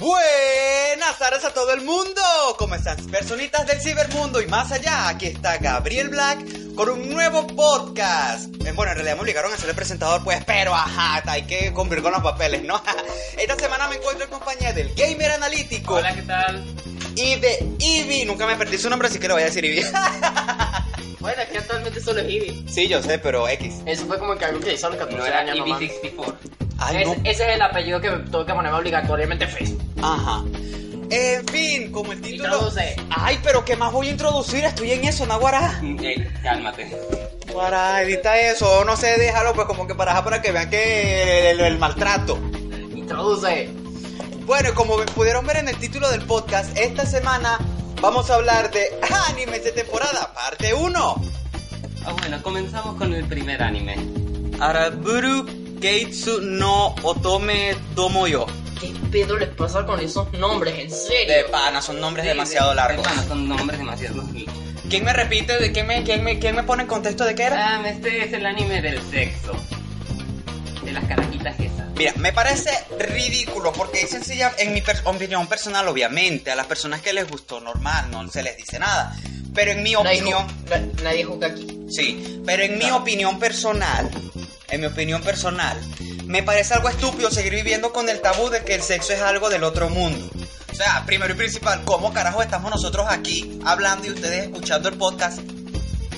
Buenas tardes a todo el mundo. ¿Cómo están, personitas del cibermundo y más allá? Aquí está Gabriel Black con un nuevo podcast. Eh, Bueno, en realidad me obligaron a ser el presentador, pues, pero ajá, hay que cumplir con los papeles, ¿no? Esta semana me encuentro en compañía del Gamer Analítico Hola, ¿qué tal? y de Ivy. Nunca me perdí su nombre, así que le voy a decir Ivy. Bueno, es que actualmente solo es Eevee. sí, yo sé, pero X. Eso fue como que algo que hizo a los 14 No era años nomás. EV64. Ay, Es- no. Ese es el apellido que me tuve que ponerme obligatoriamente Facebook. Ajá. En fin, como el título. Introduce. Ay, pero ¿qué más voy a introducir? Estoy en eso, Naguará. Ey, cálmate. Para edita eso, no sé, déjalo pues como que para, para que vean que el, el maltrato. Introduce. Bueno, como pudieron ver en el título del podcast, esta semana vamos a hablar de animes de temporada, parte 1. Ah, bueno, comenzamos con el primer anime. Araburu Keitsu no Otome Domoyo. ¿Qué pedo les pasa con esos nombres? ¿En serio? De pana, son nombres Sí, demasiado de- largos. de pana, son nombres demasiado ¿Quién me repite? ¿De quién me, quién me, quién me pone en contexto de qué era? Ah, este es el anime del sexo. De las carajitas esas. Mira, me parece ridículo porque es sencilla, en mi per- opinión personal, obviamente, a las personas que les gustó normal, no se les dice nada. Pero en mi Nadie opinión, ju- nadie juzga aquí. sí, pero en mi Claro. opinión personal, en mi opinión personal, me parece algo estúpido seguir viviendo con el tabú de que el sexo es algo del otro mundo. O sea, primero y principal, ¿cómo carajo estamos nosotros aquí hablando y ustedes escuchando el podcast?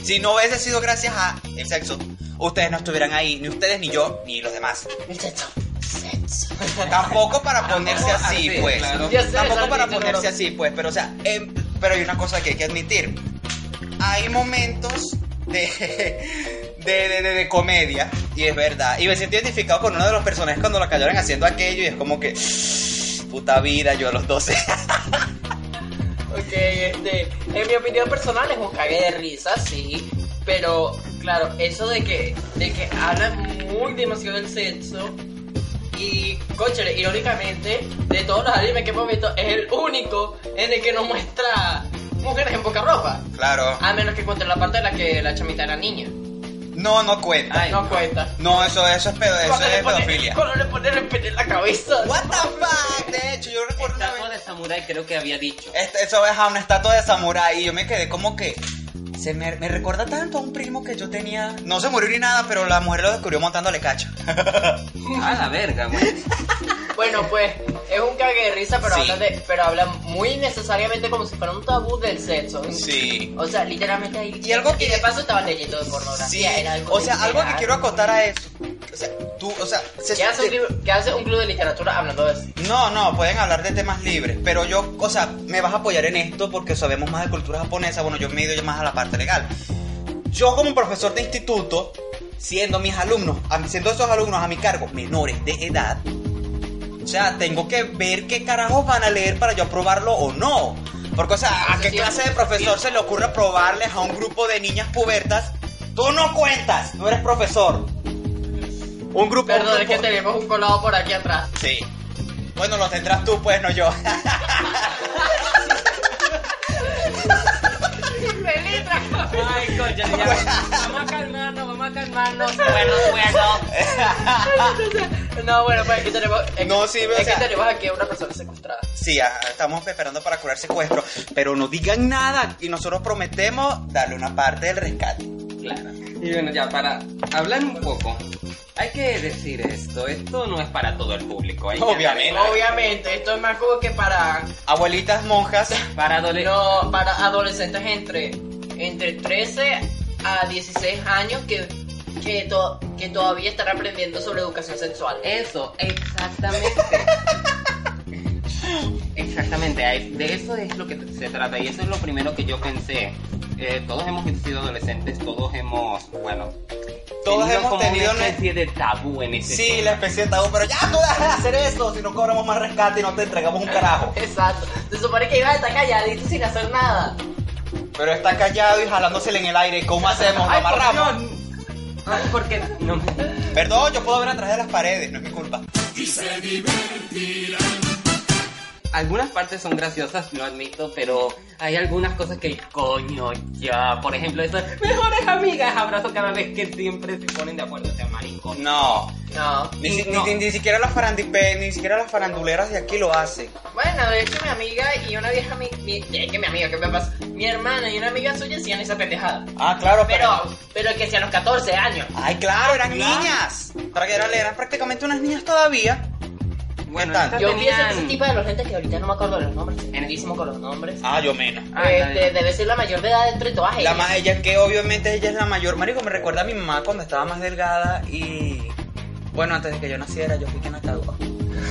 Si no hubiese sido gracias a el sexo, ustedes no estuvieran ahí, ni ustedes, ni yo, ni los demás. Sexo. Sexo. Tampoco para ponerse así, así, pues. claro. Ya sé, Tampoco para ponerse así, pues. Pero, o sea, em, pero hay una cosa que hay que admitir. Hay momentos de, de, de, de- comedia, y es verdad. Y me siento identificado con uno de los personajes cuando lo cayeron haciendo aquello, y es como que, puta vida, yo a los 12. Ok, este, en mi opinión personal es un cague de risa, sí, pero claro, eso de que, de que hablan muy demasiado del sexo y, coche, irónicamente, de todos los animes que hemos visto, es el único en el que nos muestra mujeres en poca ropa, claro. a menos que cuente la parte en la que la chamita era niña, No, no cuenta. Ay, no no. cuenta. No, eso, eso es, pedo, eso es pone- pedofilia. Cuando le pone el pene en la cabeza. What the fuck? De hecho, yo recuerdo una Estatua vez... de Samurai creo que había dicho. Este, eso es a una estatua de samurái y yo me quedé como que se me, me recuerda tanto a un primo que yo tenía. No se murió ni nada, pero la mujer lo descubrió montándole cacho. A la verga, güey. Bueno, pues es un cague de risa, pero, Sí. habla de, pero habla muy necesariamente como si fuera un tabú del sexo. Sí. O sea, literalmente ahí. Y algo que- de paso estaba leyendo de pornografía. Sí, era algo o sea, algo que quiero acotar a eso. O sea, tú, o sea, se- ¿Qué hace, un libro- qué hace un club de literatura hablando de eso? No, no, pueden hablar de temas libres, pero yo, o sea, me vas a apoyar en esto porque sabemos más de cultura japonesa, bueno, yo me he ido más a la parte legal. Yo como profesor de instituto, siendo mis alumnos, siendo esos alumnos a mi cargo menores de edad, o sea, tengo que ver qué carajos van a leer para yo aprobarlo o no. Porque, o sea, ¿a qué clase de profesor se le ocurre aprobarles a un grupo de niñas pubertas? Tú no cuentas, tú eres profesor. Un grupo... un Perdón, es que grupo- tenemos un colado por aquí atrás. Sí. Bueno, lo tendrás tú, pues, no yo. Ay, coño, ya. Vamos a calmarnos, vamos a calmarnos. Bueno, bueno. No, bueno, pues aquí tenemos. Es, No, sí, o es sea- que tenemos aquí a una persona secuestrada. Sí, ajá, estamos esperando para curar secuestro, pero no digan nada y nosotros prometemos darle una parte del rescate. Claro. Y bueno, ya para hablar un poco, hay que decir esto, esto no es para todo el público. hay que Obviamente. aclarar. Obviamente, esto es más como que para. Abuelitas monjas, Para adolescentes. No, para adolescentes entre, entre 13 a 16 años que, que, to- que todavía están aprendiendo sobre educación sexual. Eso, exactamente. Exactamente, de eso es lo que se trata y eso es lo primero que yo pensé. Eh, todos hemos sido adolescentes, todos hemos, bueno, Todos tenido hemos como tenido una especie de tabú en ese Sí, tema. la especie de tabú, pero ya tú dejas de hacer eso, si no cobramos más rescate y no te entregamos un carajo. Exacto. Se supone que iba a estar calladito sin hacer nada. Pero está callado y jalándosele en el aire, ¿cómo hacemos? ¿Lo Ay, por amarramos? Dios. Ay, porque no me... Perdón, yo puedo ver atrás de las paredes, no es mi culpa. Algunas partes son graciosas, lo admito, pero hay algunas cosas que coño ya. Por ejemplo, esas mejores amigas abrazo cada vez que siempre se ponen de acuerdo, sea maricón. No, No. ni, si- No. ni- ni siquiera las farandipe, ni siquiera las faranduleras de aquí lo hacen. Bueno, de hecho mi amiga y una vieja amiga, que mi amiga, ¿qué me pasa? Mi hermana y una amiga suya hacían esa pendejada. Ah, claro, pero... Pero, pero que sea a los 14 años. Ay, claro, eran Claro. niñas. Para que eran, eran prácticamente unas niñas todavía. Bueno, tal? Yo pienso tenían- que ese tipo de los lentes que ahorita no me acuerdo de los nombres, enedísimo con los nombres. Ah, yo menos. Ah, este, debe ser la mayor de edad entre todas La más ella que obviamente ella es la mayor. Marico, me recuerda a mi mamá cuando estaba más delgada y... Bueno, antes de que yo naciera, yo fui quien la cagó.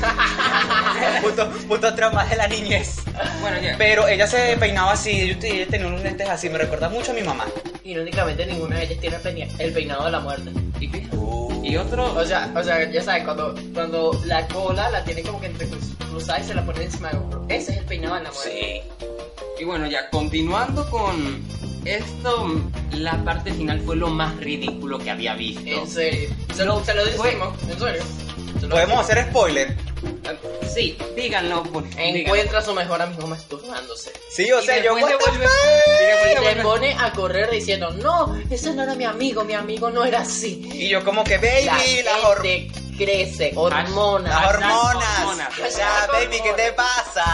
puto, puto trauma de la niñez. Bueno, ya. Pero ella se peinaba así, ella ella tenía unos lentes así, me recuerda mucho a mi mamá. Irónicamente ninguna de ellas tiene el peinado de la muerte. Y, y otro... O sea, o sea, ya sabes, cuando, cuando la cola la tiene como que entre cruz- cruzada y se la pone encima del hombro. Ese es el peinado de la muerte. Y bueno, ya continuando con esto, la parte final fue lo más ridículo que había visto. En serio. Se lo, se lo decimos, en serio. Podemos hacer spoiler. Sí, díganlo. Por, díganlo. Encuentra a su mejor amigo masturbándose. Sí, o Y sea, yo what the fuck? y se pone a correr diciendo, no, ese no era mi amigo, mi amigo no era así. Y yo como que, baby, la hor- gente crece, hormonas. las hormonas. hormonas. O sea, baby, ¿qué te pasa?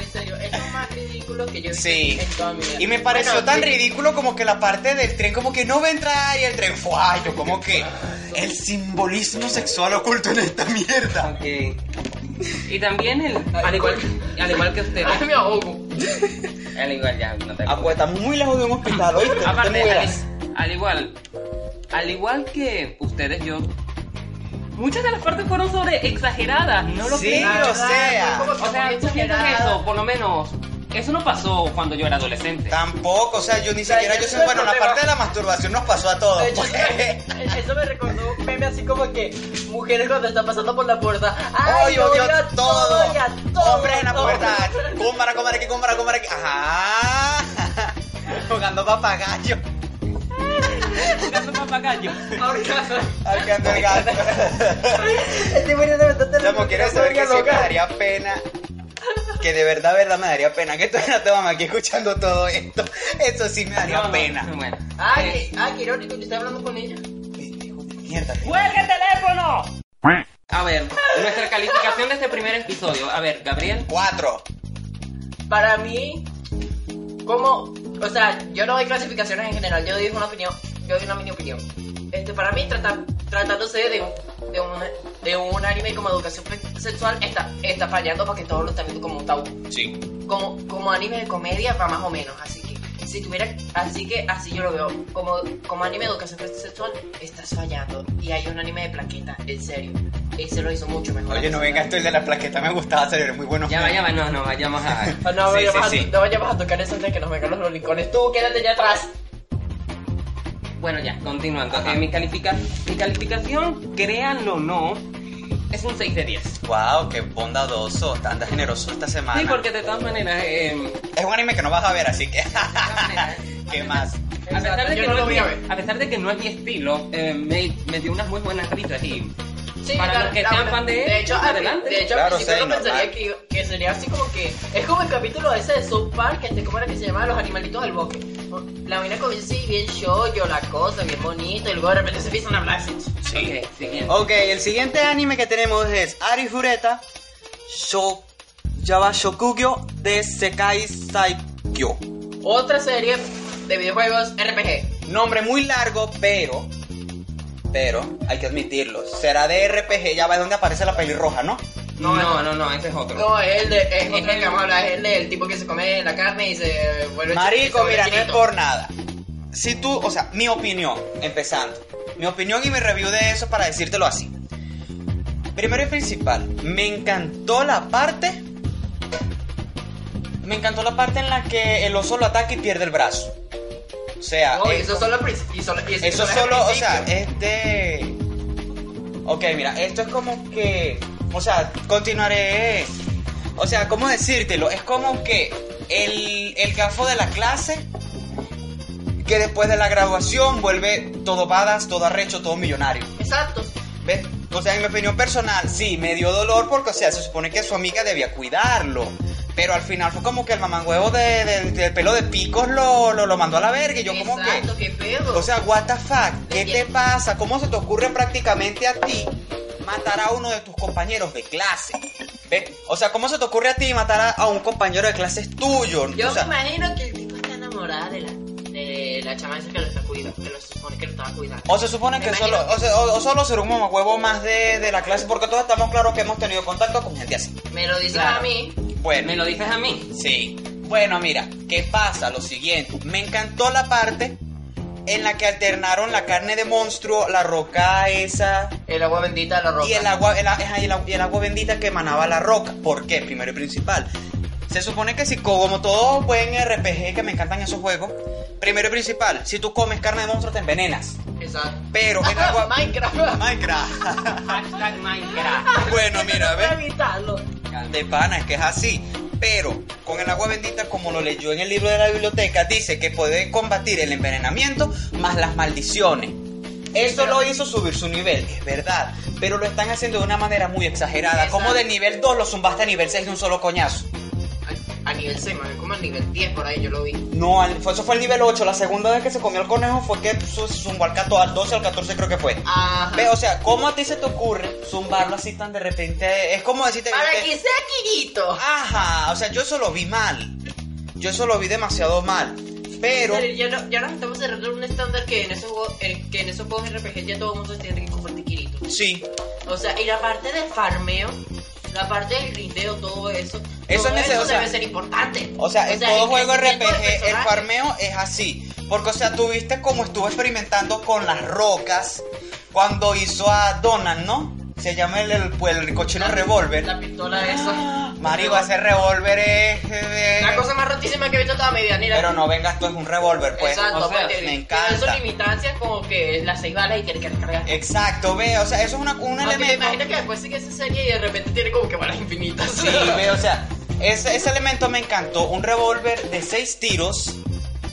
En serio, es lo más ridículo que yo he visto Sí. en toda mi vida. Y me pareció Bueno, tan sí. ridículo como que la parte del tren como que no va a entrar y el tren fue, ay, yo como que el simbolismo sexual oculto en esta mierda. Ok. Y también el... Al igual, al igual que ustedes. Ay, me ahogo. Al igual ya, no te Ah, pues estamos muy lejos de un hospital, ¿oíste? No te Aparte, mueras. al, al igual, al igual que ustedes, yo, muchas de las partes fueron sobre exageradas, no lo Sí, crean. o sea. O sea, tú piensas eso, por lo menos, eso no pasó cuando yo era adolescente. Tampoco, o sea, yo ni sea, siquiera, yo soy bueno, la parte de la masturbación nos pasó a todos. De hecho, pues. eso me recordó un meme así como que mujeres cuando están pasando por la puerta. ¡Ay, Ay, odio a todo. y a todo! Hombres en la puerta. Cúmbara, cúmbara aquí, cúmbara, cúmbara aquí. Ajá. Jugando papagayo. Gato papagayo. Arqueando el gato. Estoy muriendo de tanta Chamo, quiero saber que loca. daría pena. Que de verdad, verdad me daría pena. Que tú eras tu mamá aquí escuchando todo esto. Eso sí me daría No, no, pena. Bueno. Ay, ay, qué irónico, yo estoy hablando con ella. Mierda. ¡Cuelga el teléfono! A ver, nuestra calificación de este primer episodio. A ver, Gabriel. Cuatro. Para mí, como, o sea, yo no doy clasificaciones en general, yo doy una opinión, yo doy una mini opinión. Este, para mí, trata- tratándose de un, de, un, de un anime como educación sexual, está, está fallando porque todos lo están viendo como un tabú. Sí. Como, como anime de comedia va más o menos, así que si tuviera, así que así yo lo veo, como, como anime de educación sexual, estás fallando. Y hay un anime de plaqueta, en serio. Ese lo hizo mucho mejor. Oye, no venga esto el de la plaqueta, me gustaba hacer, muy bueno. Ya va, ya va, no, no, vayamos a. No, Sí, vayamos sí, a, sí. no vayamos a tocar eso antes de que nos vengan los rolicones. Tú, quédate ya atrás. Bueno, ya, continuando. Eh, mi, califica... mi calificación, créanlo o no, es un 6 de 10. Wow, qué bondadoso, tan generoso esta semana. Sí, porque de todas maneras, eh, Es un anime que no vas a ver, así que. maneras, ¿Qué más? a pesar, de que no es a pesar de que no es mi estilo, eh, me, me dio unas muy buenas risas y Sí, Para la- los que sean verdad- fan de él, de hecho, al- adelante. De hecho, Claro, al principio sí, no pensaría que, que sería así como que. Es como el capítulo ese de South Park, este, ¿cómo era que se llamaba? Los animalitos del bosque. La vaina comienza así, bien shoyo, la cosa, bien bonito, y luego de repente se empiezan a hablar así. Sí. Ok, siguiente. Ok, el siguiente anime que tenemos es Ari Fureta Sho Yaba Shokugyo de Sekai Saikyo. Otra serie de videojuegos RPG. Nombre muy largo, pero. Pero, hay que admitirlo. Será de RPG, ya va de donde aparece la pelirroja, ¿no? No, no, no, no, ese es otro. No, es el de. Es, otro el- que vamos a hablar, es el del tipo que se come la carne y se vuelve Marico, mira, no es por nada. Si tú, o sea, mi opinión, empezando. Mi opinión y mi review de eso para decírtelo así. Primero y principal, me encantó la parte. Me encantó la parte en la que el oso lo ataca y pierde el brazo. O sea, No, es eso solo y solo- y eso solo, o sea, es de... Ok, mira, esto es como que... O sea, continuaré... O sea, ¿cómo decírtelo? Es como que el, el gafo de la clase que después de la graduación vuelve todo badass, todo arrecho, todo millonario. Exacto. ¿Ves? O sea, en mi opinión personal, sí, me dio dolor porque, o sea, se supone que su amiga debía cuidarlo. Pero al final fue como que el mamangüevo de, de- del pelo de picos lo, lo, lo mandó a la verga. Y yo como que... Qué feo. O sea, what the fuck, ¿qué te pasa? ¿Cómo se te ocurre prácticamente a ti matar a uno de tus compañeros de clase? ¿Ves? O sea, ¿cómo se te ocurre a ti matar a, a un compañero de clase tuyo? Yo o sea, me imagino que el tipo está enamorada de la, la chama esa que lo está cuidando, que lo supone que lo estaba cuidando. o se supone que solo, o, sea, o- o solo ser un mamahuevo más de, de la clase, porque todos estamos claros que hemos tenido contacto con gente así. Me lo dices Claro. a mí. Bueno, ¿Me lo dices a mí? Sí. Bueno, mira, ¿qué pasa? Lo siguiente. Me encantó la parte en la que alternaron la carne de monstruo, la roca esa El agua bendita la roca. y el agua, el, el, agua- y el agua bendita que emanaba la roca. ¿Por qué? Primero y principal. Se supone que si como todo buen RPG que me encantan esos juegos, primero y principal, si tú comes carne de monstruo te envenenas. Exacto. Pero en agua Minecraft. Minecraft. Hashtag Minecraft. bueno, mira, Para ¿ves? evitarlo. De pana, es que es así. Pero con el agua bendita, como lo leyó en el libro de la biblioteca, dice que puede combatir el envenenamiento más las maldiciones. Eso lo hizo subir su nivel, es verdad. Pero lo están haciendo de una manera muy exagerada. Como de nivel 2 lo zumbaste a nivel 6 de un solo coñazo. A, nivel 6, man, como a nivel 10 por ahí yo lo vi. No, al- eso fue el nivel 8. La segunda vez que se comió el conejo fue que se zumbó al 14, al 12 al 14 creo que fue. Ajá. Ve, o sea, ¿cómo a ti se te ocurre zumbarlo así tan de repente? Es como decirte... Para que- que sea Kirito. Ajá, o sea, yo eso lo vi mal. Yo eso lo vi demasiado mal. Pero, Pero ya, no, ya nos estamos cerrando un estándar que en esos juegos, en- que en esos juegos RPG ya todo el mundo tiene que convertir Kirito. sí, O sea, y la parte del farmeo, la parte del grindeo, todo eso. Eso todo es necesario, o sea, debe ser importante. o sea, en todo juego del RPG el farmeo es así. Porque, o sea, tú viste cómo estuvo experimentando con las rocas cuando hizo a Donald, ¿no? Se llama el, el, el cochino revólver. La pistola esa. Marico, ese revólver es... eh, La cosa más rotísima que he visto toda mi vida. Mira. Pero no vengas tú, es un revólver, pues. Exacto, o sea, porque me tiene encanta. sus limitancias como que las seis balas y tiene que recargar. Exacto, ve, o sea, eso es una, un Aunque me elemento... imagino que después sigue esa serie y de repente tiene como que balas infinitas. Sí, ve, o sea, ese, ese elemento me encantó. Un revólver de seis tiros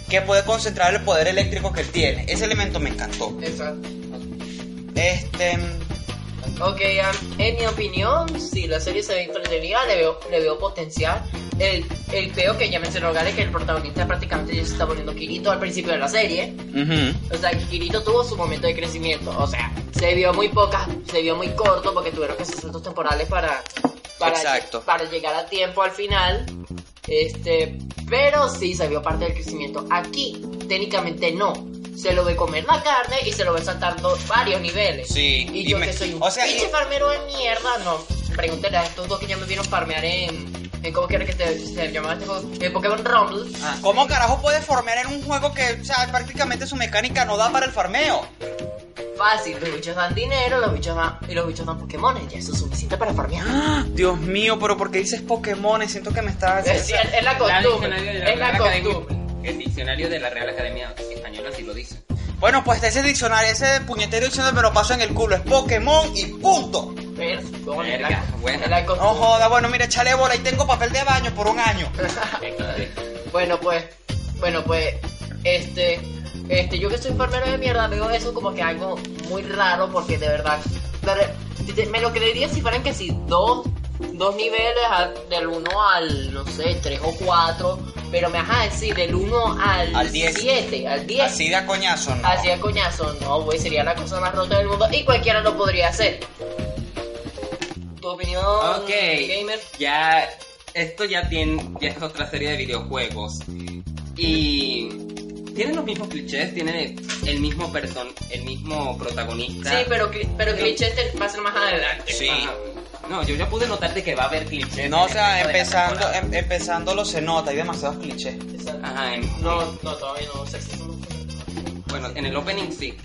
que puede concentrar el poder eléctrico que él tiene. Ese elemento me encantó. Exacto. Este. Ok, um, en mi opinión, sí, la serie se ve entretenida, le veo, le veo potencial. El, el peo que ya mencionó Gale, que el protagonista prácticamente ya se está poniendo Kirito al principio de la serie. ujú, O sea, Kirito tuvo su momento de crecimiento. O sea, se vio muy poca, se vio muy corto porque tuvieron que hacer saltos temporales para, para, Exacto. para llegar a tiempo al final. Este, pero sí se vio parte del crecimiento. Aquí, técnicamente no. Se lo ve comer la carne y se lo ve saltando varios niveles. Sí, Y y yo me- que soy un o sea, pinche y- farmero de mierda, no. Pregúntale a estos dos que ya me vieron farmear en, en ¿cómo quiere que te, se llamaba este juego? En Pokémon Rumble. Ah, ¿Cómo carajo puedes farmear en un juego que, o sea, prácticamente su mecánica no da para el farmeo? Fácil, los bichos dan dinero, los bichos dan, y los bichos dan Pokémon, ya eso es suficiente para farmear. ¡Ah! Dios mío, pero ¿por qué dices Pokémon? Siento que me estás. Es, es- la costumbre. Es la costumbre. El diccionario de la Real Academia Española sí lo dice. Bueno, pues ese diccionario, ese puñetero diccionario me lo paso en el culo. Es Pokémon y punto. Verga, buena. No joda, bueno, mira, échale bola y tengo papel de baño por un año. bueno, pues, bueno, pues, este, este, yo que soy enfermero de mierda veo eso como que algo muy raro porque de verdad, de re- me lo creería si fueran que si dos, dos niveles del 1 al, no sé, 3 o 4, pero me vas a decir del 1 al, Al 10. 7, al 10. Así de a coñazo, ¿no? Así de coñazo, no, güey, sería la cosa más rota del mundo y cualquiera lo podría hacer. ¿Tu opinión, Ok, gamer? ya esto ya tiene ya es otra serie de videojuegos y tienen los mismos clichés, tienen el mismo person, el mismo protagonista. Sí, pero, pero clichés te va a ser más adelante. Sí. Ajá. No, yo ya pude notar de que va a haber clichés. No, o sea, de empezando, em- empezándolo se nota, hay demasiados clichés. Exacto. Ajá, en- No, no, todavía no. Sexy no. bueno, en el opening sí.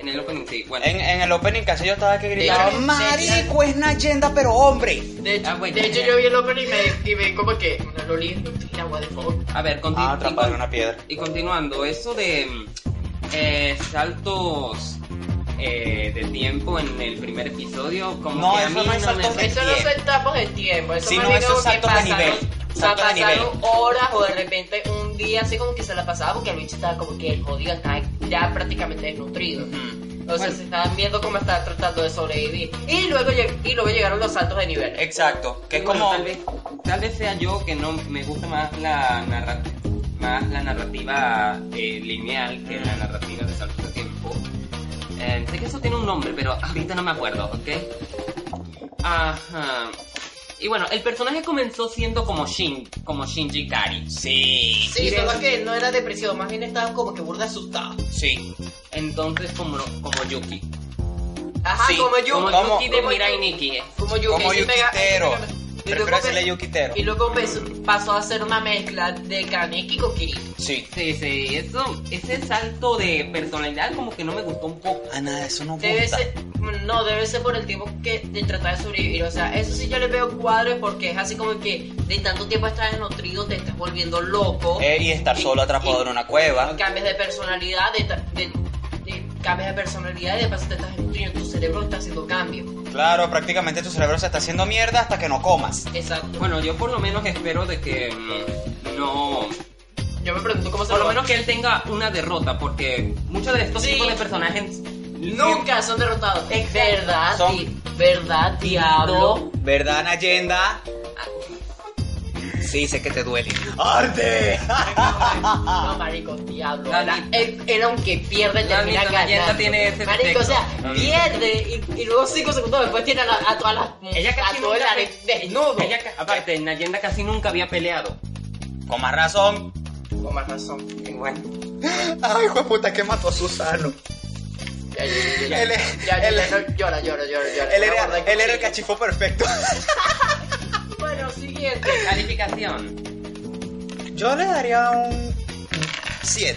En el opening sí. Bueno, En, en el opening casi yo estaba que gritaba, hecho, marico, es Nayenda, pero hombre. De hecho, Ah, de hecho yo vi el opening y me, y me como que una Loli es mentira, what the fuck. A ver, conti- Ah, y atrapado con- en una piedra. Y continuando, eso de mm, eh, saltos eh, de tiempo en el primer episodio, como No, que a mí no es saltos me... Eso no son etapos de tiempo, eso no, bien eso es saltos de nivel, o sea, saltos de nivel. horas o de repente un día así como que se la pasaba porque el bicho estaba como que el jodido estaba ya prácticamente desnutrido. O sea, Bueno. se estaban viendo cómo estaba tratando de sobrevivir. Y luego, y luego llegaron los saltos de nivel. Exacto, que es Bueno, como... tal, vez, tal vez sea yo que no me gusta más la narra- más la narrativa eh, lineal que la narrativa de saltos de tiempo. Eh, sé que eso tiene un nombre, pero ahorita no me acuerdo, ¿ok? Ajá. Y bueno, el personaje comenzó siendo como Shin, como Shinji Kari. Sí, Sí, solo de- que no era depresión, más bien estaba como que burda asustado. sí. Entonces como, como Yuki. Ajá, Sí, como yo. Como. Yuki de como Mirai Nikki. Como Yuki. Como sí pega- Yukitero. Y Prefiero luego, y pasó a ser una mezcla de Kaneki con Kirito. Sí. Sí, sí, eso, ese salto de personalidad como que no me gustó un poco. Ah, nada, eso no Debe gusta. ser, no, debe ser por el tiempo que de tratar de sobrevivir. O sea, eso sí yo le veo cuadros porque es así como que de tanto tiempo estar desnutrido te estás volviendo loco. Eh, y estar solo atrapado y- en una cueva. Cambias de personalidad, de- de- cambias de personalidad y de paso te estás desnutriendo. Tu cerebro está haciendo cambios. Claro, prácticamente tu cerebro se está haciendo mierda hasta que no comas. Exacto. Bueno, yo por lo menos espero de que mm, no... yo me pregunto cómo se Por lo va- menos que él tenga una derrota, porque muchos de estos Sí. tipos de personajes... Nunca son derrotados. Exacto. ¿Verdad? Son- di- ¿Verdad, diablo? ¿Verdad, Nayenda? Sí, sé que te duele. ¡Arde! No, marico, diablo. La él, era aunque pierde, La termina ganando. tiene ese Marico, o sea, pierde y, y luego cinco segundos después tiene a, la- a todas las... Ella casi a todo el nunca... are- desnudo. Ella, ca- aparte, Nayenda casi nunca había peleado. Con más razón. Con más razón. Y bueno, Ay, hijo de puta, que mató a Susano. Ya, ya, ya, ya. Él es- Ya, ya, él- ya, no, llora, llora, llora, llora. Él era, él era el cachifo perfecto. Bueno, siguiente. calificación. Yo le daría un 7.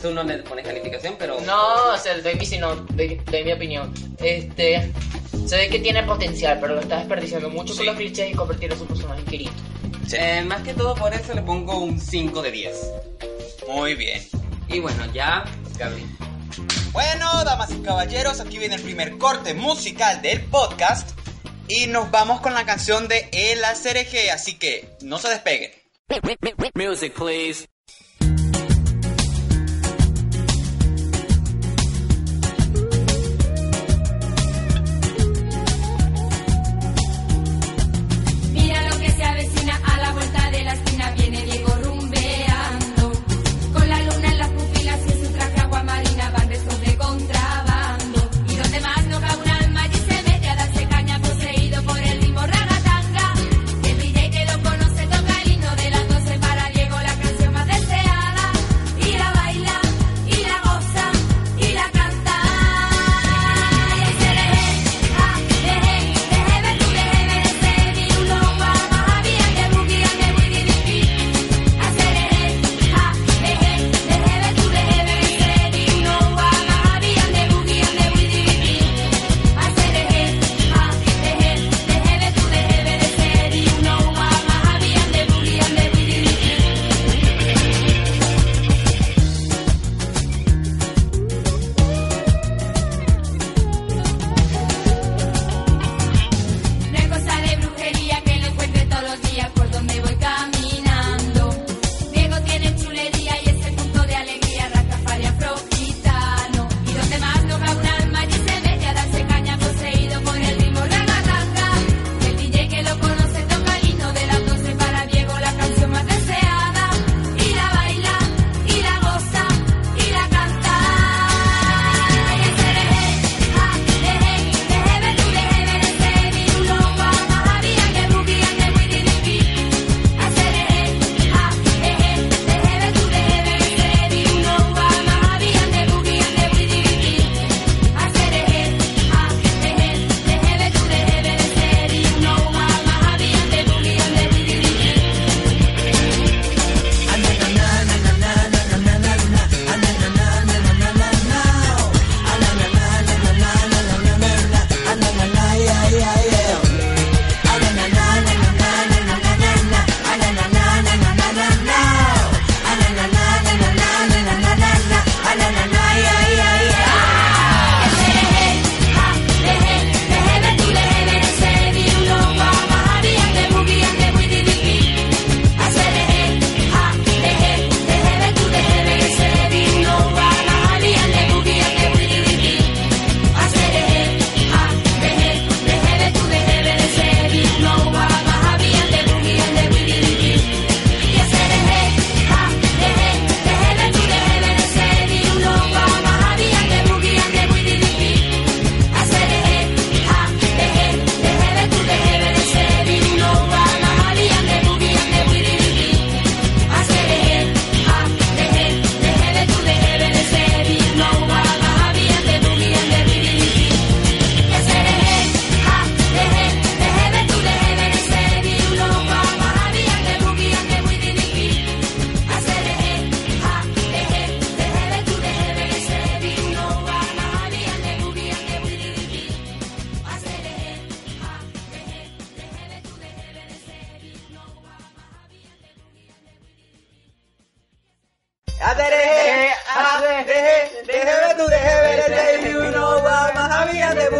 Tú no le pones calificación, pero... No, o sea, doy mi, sino, doy, doy mi opinión. Este, se ve que tiene potencial, pero lo está desperdiciando mucho Sí. con los clichés y convertir a su personaje en Kirito. Eh, más que todo por eso le pongo un 5 de 10. Muy bien. Y bueno, ya, Gabriel. Bueno, damas y caballeros, aquí viene el primer corte musical del podcast. Y nos vamos con la canción de El Acereje, así que no se despeguen. Music, please.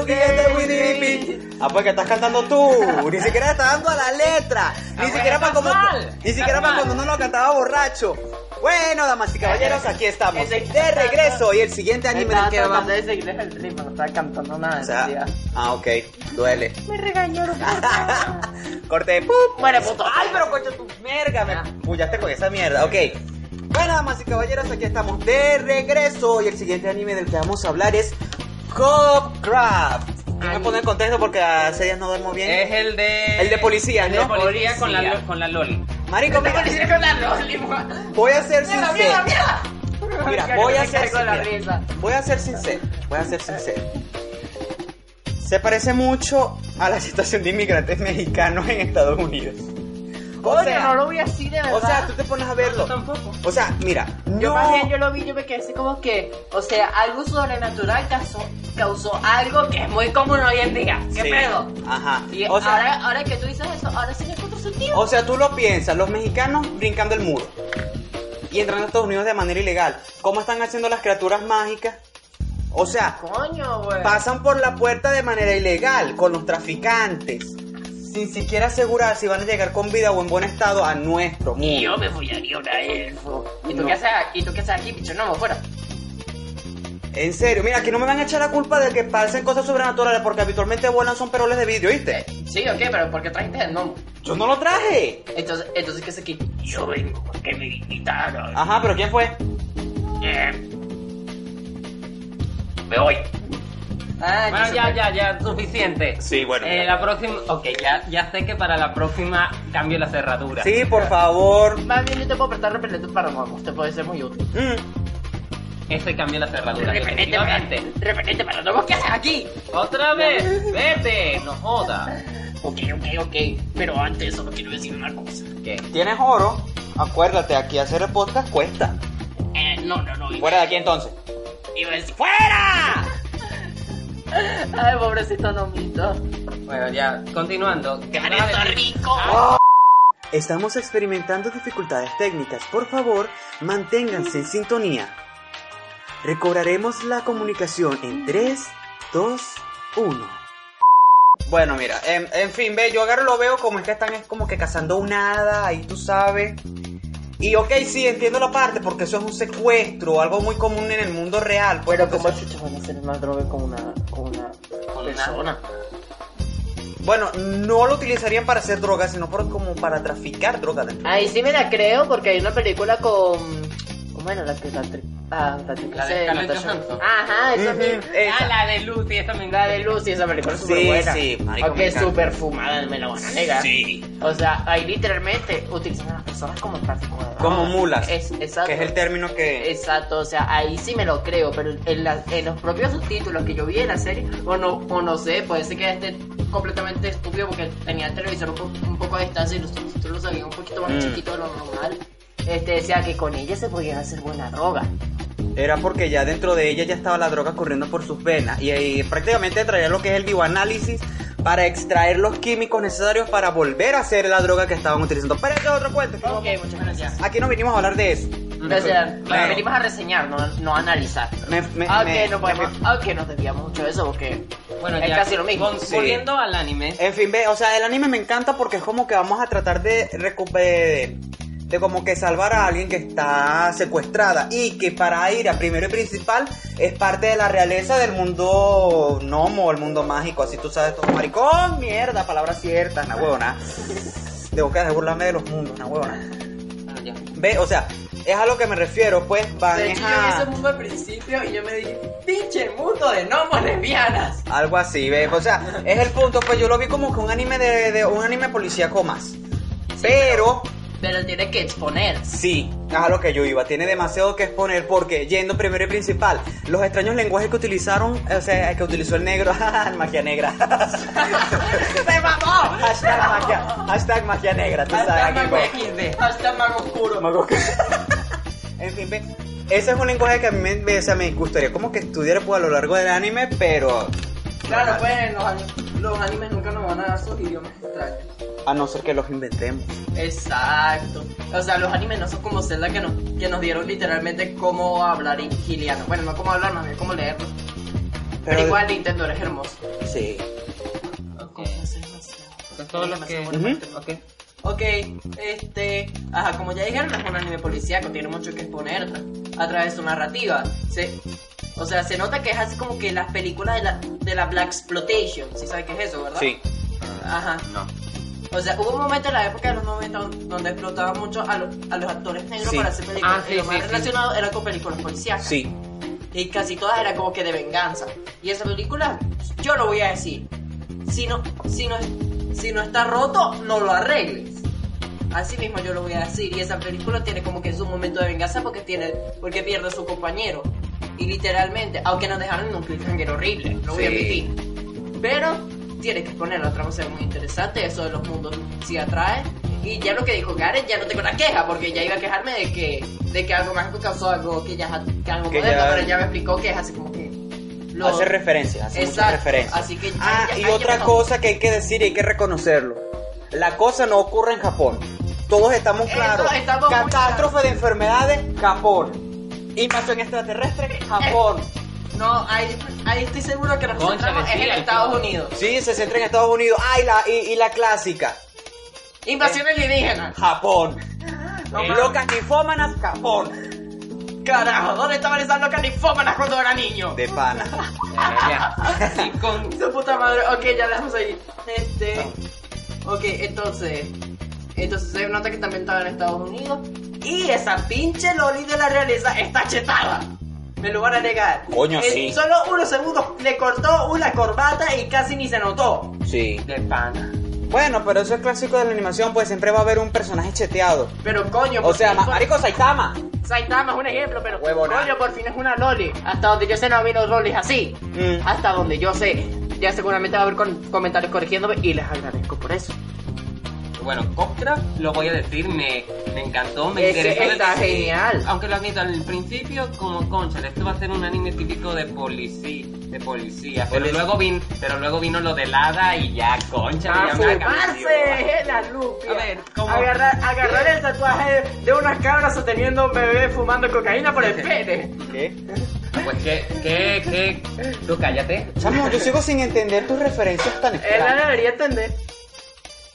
Buquete, Winnie Ah, pues que estás cantando tú, ni siquiera estás dando a la letra, ni Ah, siquiera para bueno, mal, ni siquiera para cuando uno lo cantaba borracho. Bueno, damas y caballeros, aquí estamos, de regreso, y el siguiente anime del que vamos... de seguirles el ritmo, no estaba cantando nada. O sea, ah, ok, duele. Me regañaron. Corte. Muere, puto. ¡Ay, pero coño, tu merga! Me Ah. puyaste con esa mierda, ok. Bueno, damas y caballeros, aquí estamos de regreso. Y el siguiente anime del que vamos a hablar es Copcraft. ¿Quién me pone en contexto porque hace días no duermo bien? Es el de. El de policía, el de ¿no? policía con la, Policía. lo- con la Loli. Marico, mira, con la Loli, voy a ser Mierda, sincero. mierda. Mira, voy que a me ser caigo de la mira, risa. Voy a ser sincero. Voy a ser sincero. Se parece mucho a la situación de inmigrantes mexicanos en Estados Unidos. O sea, no lo vi así de verdad. o sea, tú te pones a verlo. tampoco. O sea, mira, Yo no- más bien yo lo vi, yo me quedé así como que, o sea, algo sobrenatural causó, causó algo que es muy común hoy en día. ¿Qué Sí. pedo? Ajá. Y O sea, ahora, ahora que tú dices eso, ahora sí le encuentro sentido. o sea, tú lo piensas, los mexicanos brincando el muro y entrando a Estados Unidos de manera ilegal. ¿Cómo están haciendo las criaturas mágicas? O sea, Coño, pasan por la puerta de manera ilegal con los traficantes, sin siquiera asegurar si van a llegar con vida o en buen estado a nuestro mundo. Y yo me follaría una elfo. ¿Y tú No. qué haces? ¿Y tú qué haces aquí, bicho? No, me fuera. En serio, mira, aquí no me van a echar la culpa de que pasen cosas sobrenaturales porque habitualmente vuelan son peroles de vidrio, ¿viste? Sí, ok, pero ¿por qué trajiste el nombre? Yo no lo traje. Entonces, entonces ¿qué es aquí? Yo vengo porque me invitaron. Ajá, pero ¿quién fue? Eh, me voy. Ah, Bueno, ya, ya, ya, suficiente. Sí, bueno. Eh, la próxima. Ok, ya, ya sé que para la próxima cambio la cerradura. Sí, por favor. Más bien yo te puedo prestar repelente para gnomos, te puede ser muy útil. Mm. Ese cambio la cerradura. Repelente para, definitivamente. repelente para gnomos, ¿qué haces aquí? Otra vez, vete, no joda. Ok, ok, ok. Pero antes solo quiero decir una cosa. ¿Qué? ¿Tienes oro? Acuérdate, aquí hacer el podcast cuesta. Eh, no, no, no. Fuera de aquí entonces. iba a decir ¡Fuera! Ay, pobrecito nomito. Bueno, ya, continuando. ¿Qué me vas a ¡Está decir? rico! Estamos experimentando dificultades técnicas. Por favor, manténganse en sintonía. Recobraremos la comunicación en 3, 2, 1. Bueno, mira, en, en fin, ve, yo agarro lo veo como es que están es como que cazando un hada, ahí tú sabes. Y ok, sí, entiendo la parte, porque eso es un secuestro, algo muy común en el mundo real. pues, Pero como chucha van a hacer una droga con una, con una Con una- persona. Bueno, no lo utilizarían para hacer drogas, sino por, como para traficar drogas dentro. Ahí sí me la creo porque hay una película con... ¿Cómo era la que la actriz? La de Scarlett. Johansson. Ajá, esa Ujú, misma. esa. Ah, la de Lucy, esa me La de Lucy, esa película es Sí, súper buena. sí, marico, Aunque me es súper fumada, me la van a negar. Sí. O sea, ahí literalmente utilizan a las personas como tráfico de drogas. Como mulas. Es, exacto. Que es el término que... Exacto, o sea, ahí sí me lo creo, pero en, la- en los propios subtítulos que yo vi en la serie, o no, o no sé, puede ser que esté completamente estúpido porque tenía el televisor un, po- un poco a distancia y los subtítulos salían un poquito más Mm. chiquitos de lo normal. Este decía que con ella se podían hacer buena droga. Era porque ya dentro de ella ya estaba la droga corriendo por sus venas y, ahí prácticamente traía lo que es el bioanálisis para extraer los químicos necesarios para volver a hacer la droga que estaban utilizando. Pero este es otro cuento. que Ok, vamos- muchas gracias. Aquí no vinimos a hablar de eso. O sea, Claro. venimos a reseñar, no, no a analizar. Me- me- aunque me- no podemos, aunque nos desviamos mucho de eso porque Bueno, es ya, casi lo mismo. Sí. Volviendo al anime. En fin, ve, o sea, el anime me encanta porque es como que vamos a tratar de recuperar, de como que salvar a alguien que está secuestrada y que para ir a primero y principal es parte de la realeza del mundo gnomo, el mundo mágico, así tú sabes todo maricón, mierda, palabras ciertas, na huevona. Tengo que de burlarme de los mundos, na huevona. Ah, ya. Ve, o sea, es a lo que me refiero, pues van De hecho, yo vi ese a mundo al principio y yo me dije, pinche mundo de gnomos lesbianas. algo así, ve, o sea, es el punto, pues yo lo vi como que un anime de, de un anime policíaco más. Pero Pero tiene que exponer. Sí, a lo que yo iba. Tiene demasiado que exponer porque, yendo primero y principal, los extraños lenguajes que utilizaron, o sea, que utilizó el negro, magia negra. ¡Se mamó! hashtag, magia, hashtag magia negra, tú sabes. Hashtag mago. XD. Hashtag mago oscuro. Mago- en fin, ve, ese es un lenguaje que a mí me, o sea, me gustaría como que estudiar pues, a lo largo del anime, pero... Claro, pues en los años los animes nunca nos van a dar sus idiomas extraños. A no ser que los inventemos. Exacto. O sea, los animes no son como Zelda que nos, que nos dieron literalmente cómo hablar giliano. Bueno, no cómo hablar, más bien cómo leerlo. Pero, igual Nintendo eres hermoso. Sí. Ok. Son todos los que... Ujú. Ok. Ok, este, ajá, como ya dijeron, es un anime policíaco, tiene mucho que exponer a través de su narrativa. Se, o sea, se nota que es así como que las películas de la, de la Black Exploitation, ¿sí sabes qué es eso, verdad? Sí. Ajá. No. O sea, hubo un momento en la época de los 90 donde explotaban mucho a, los- a los actores negros Sí. para hacer películas. Ah, sí, y lo más sí. relacionado era con películas policíacas. Sí. Y casi todas eran como que de venganza. Y esa película, yo lo voy a decir. Si no, si no, si no está roto, no lo arregles. Así mismo yo lo voy a decir. Y esa película tiene como que su momento de venganza porque tiene, porque pierde a su compañero. Y literalmente, aunque nos dejaron en un cliffhanger horrible, lo voy a admitir. Pero tiene que exponer la trama, ser muy interesante. Eso de los mundos sí atrae. Y ya lo que dijo Gareth, ya no tengo una queja, porque ya iba a quejarme de que, de que algo mágico causó algo que ya que algo Que moderno, ya- pero ya me explicó que es así como que. lo- Hace referencias, hace muchas referencias. así que ya- ah, ya- y otra cosa que hay que decir y hay que reconocerlo. La cosa no ocurre en Japón. Todos estamos claros. estamos Catástrofe de enfermedades, Japón. Invasión extraterrestre, Japón. No, ahí, ahí estoy seguro que nos Concha, centramos es en Estados. Unidos. Sí, se centra en Estados Unidos. Ah, y la, y, y la clásica. Invasión alienígena. Japón. No, Locas ninfómanas, Japón. Carajo, ¿dónde estaban esas locas ninfómanas cuando era niño? De pana. Eh, ya. Sí, con... Su puta madre. Ok, ya dejamos ahí. Este. Ok, entonces. Entonces se nota que también estaba en Estados Unidos. Y esa pinche Loli de la realeza está chetada. Me lo van a negar. Coño, en sí. solo unos segundos le cortó una corbata y casi ni se notó. Sí. De pana. Bueno, pero eso es clásico de la animación, pues siempre va a haber un personaje cheteado. Pero coño, O por sea, fin- ma- por- Mariko Saitama. Saitama es un ejemplo, pero Huevona. coño, por fin es una Loli. Hasta donde yo sé no ha habido Lolis así. Mm. Hasta donde yo sé. Ya seguramente va a haber con- comentarios corrigiéndome y les agradezco por eso. Bueno, Coptra, lo voy a decir, me, me encantó, me Ese interesó. está desde- genial. Aunque lo admito, al principio, como concha, esto va a ser un anime típico de policía, de policía. Pero Polic- luego, vin, pero luego vino lo del hada y ya, concha, ¡A ya me! La lupia. A ver, ¿cómo? Agarrar, agarrar el tatuaje de unas cabras sosteniendo un bebé fumando cocaína por el pene. ¿Qué? Pues que, que, que, tú cállate. Chamo, yo sigo sin entender tus referencias tan Él la debería entender.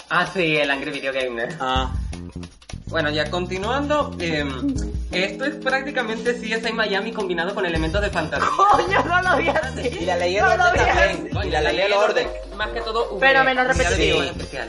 Ah, sí, el Angry Video Gamer. Ah, Bueno, ya continuando, em, esto es prácticamente CSI Miami combinado con elementos de fantasía. Coño, no lo vi así. y la ley del No lo orden vi también. así. Y la ley del orden. Más que todo, Pero menos repetitivo. especial.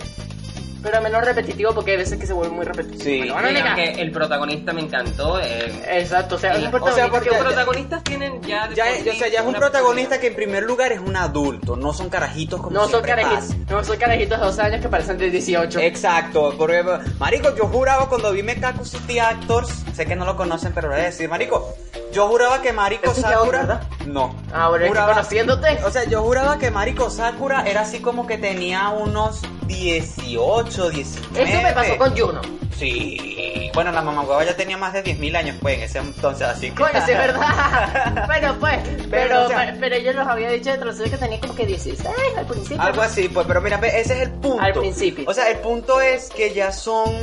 Pero menos repetitivo porque hay veces que se vuelve muy repetitivo. Sí. Negar. aunque el protagonista me encantó. eh, Exacto, o sea, es o sea, porque- que- los protagonistas tienen ya... Ya, es- o sea, ya es un protagonista que en primer lugar es un adulto, no son carajitos como No son carajitos, pasa. no son carajitos de 12 años que parecen de 18. Exacto, porque, marico, yo juraba cuando vi Mekaku City Actors, sé que no lo conocen, pero lo voy a decir, marico, yo juraba que ya Sakura, ¿verdad? no, Ahora es que juraba, conociéndote. o sea, yo juraba que Mariko Sakura era así como que tenía unos 18, 19. Eso me pasó con Juno. Sí, bueno, la mamá hueva ya tenía más de 10.000 años, pues, en ese entonces, así que... Coño, sí es verdad. bueno, pues, pero, o sea- pero, ella nos había dicho de trasero que tenía como que 16 al principio. Algo así, pues, pero mira, ve, ese es el punto. Al principio. O sea, el punto es que ya son...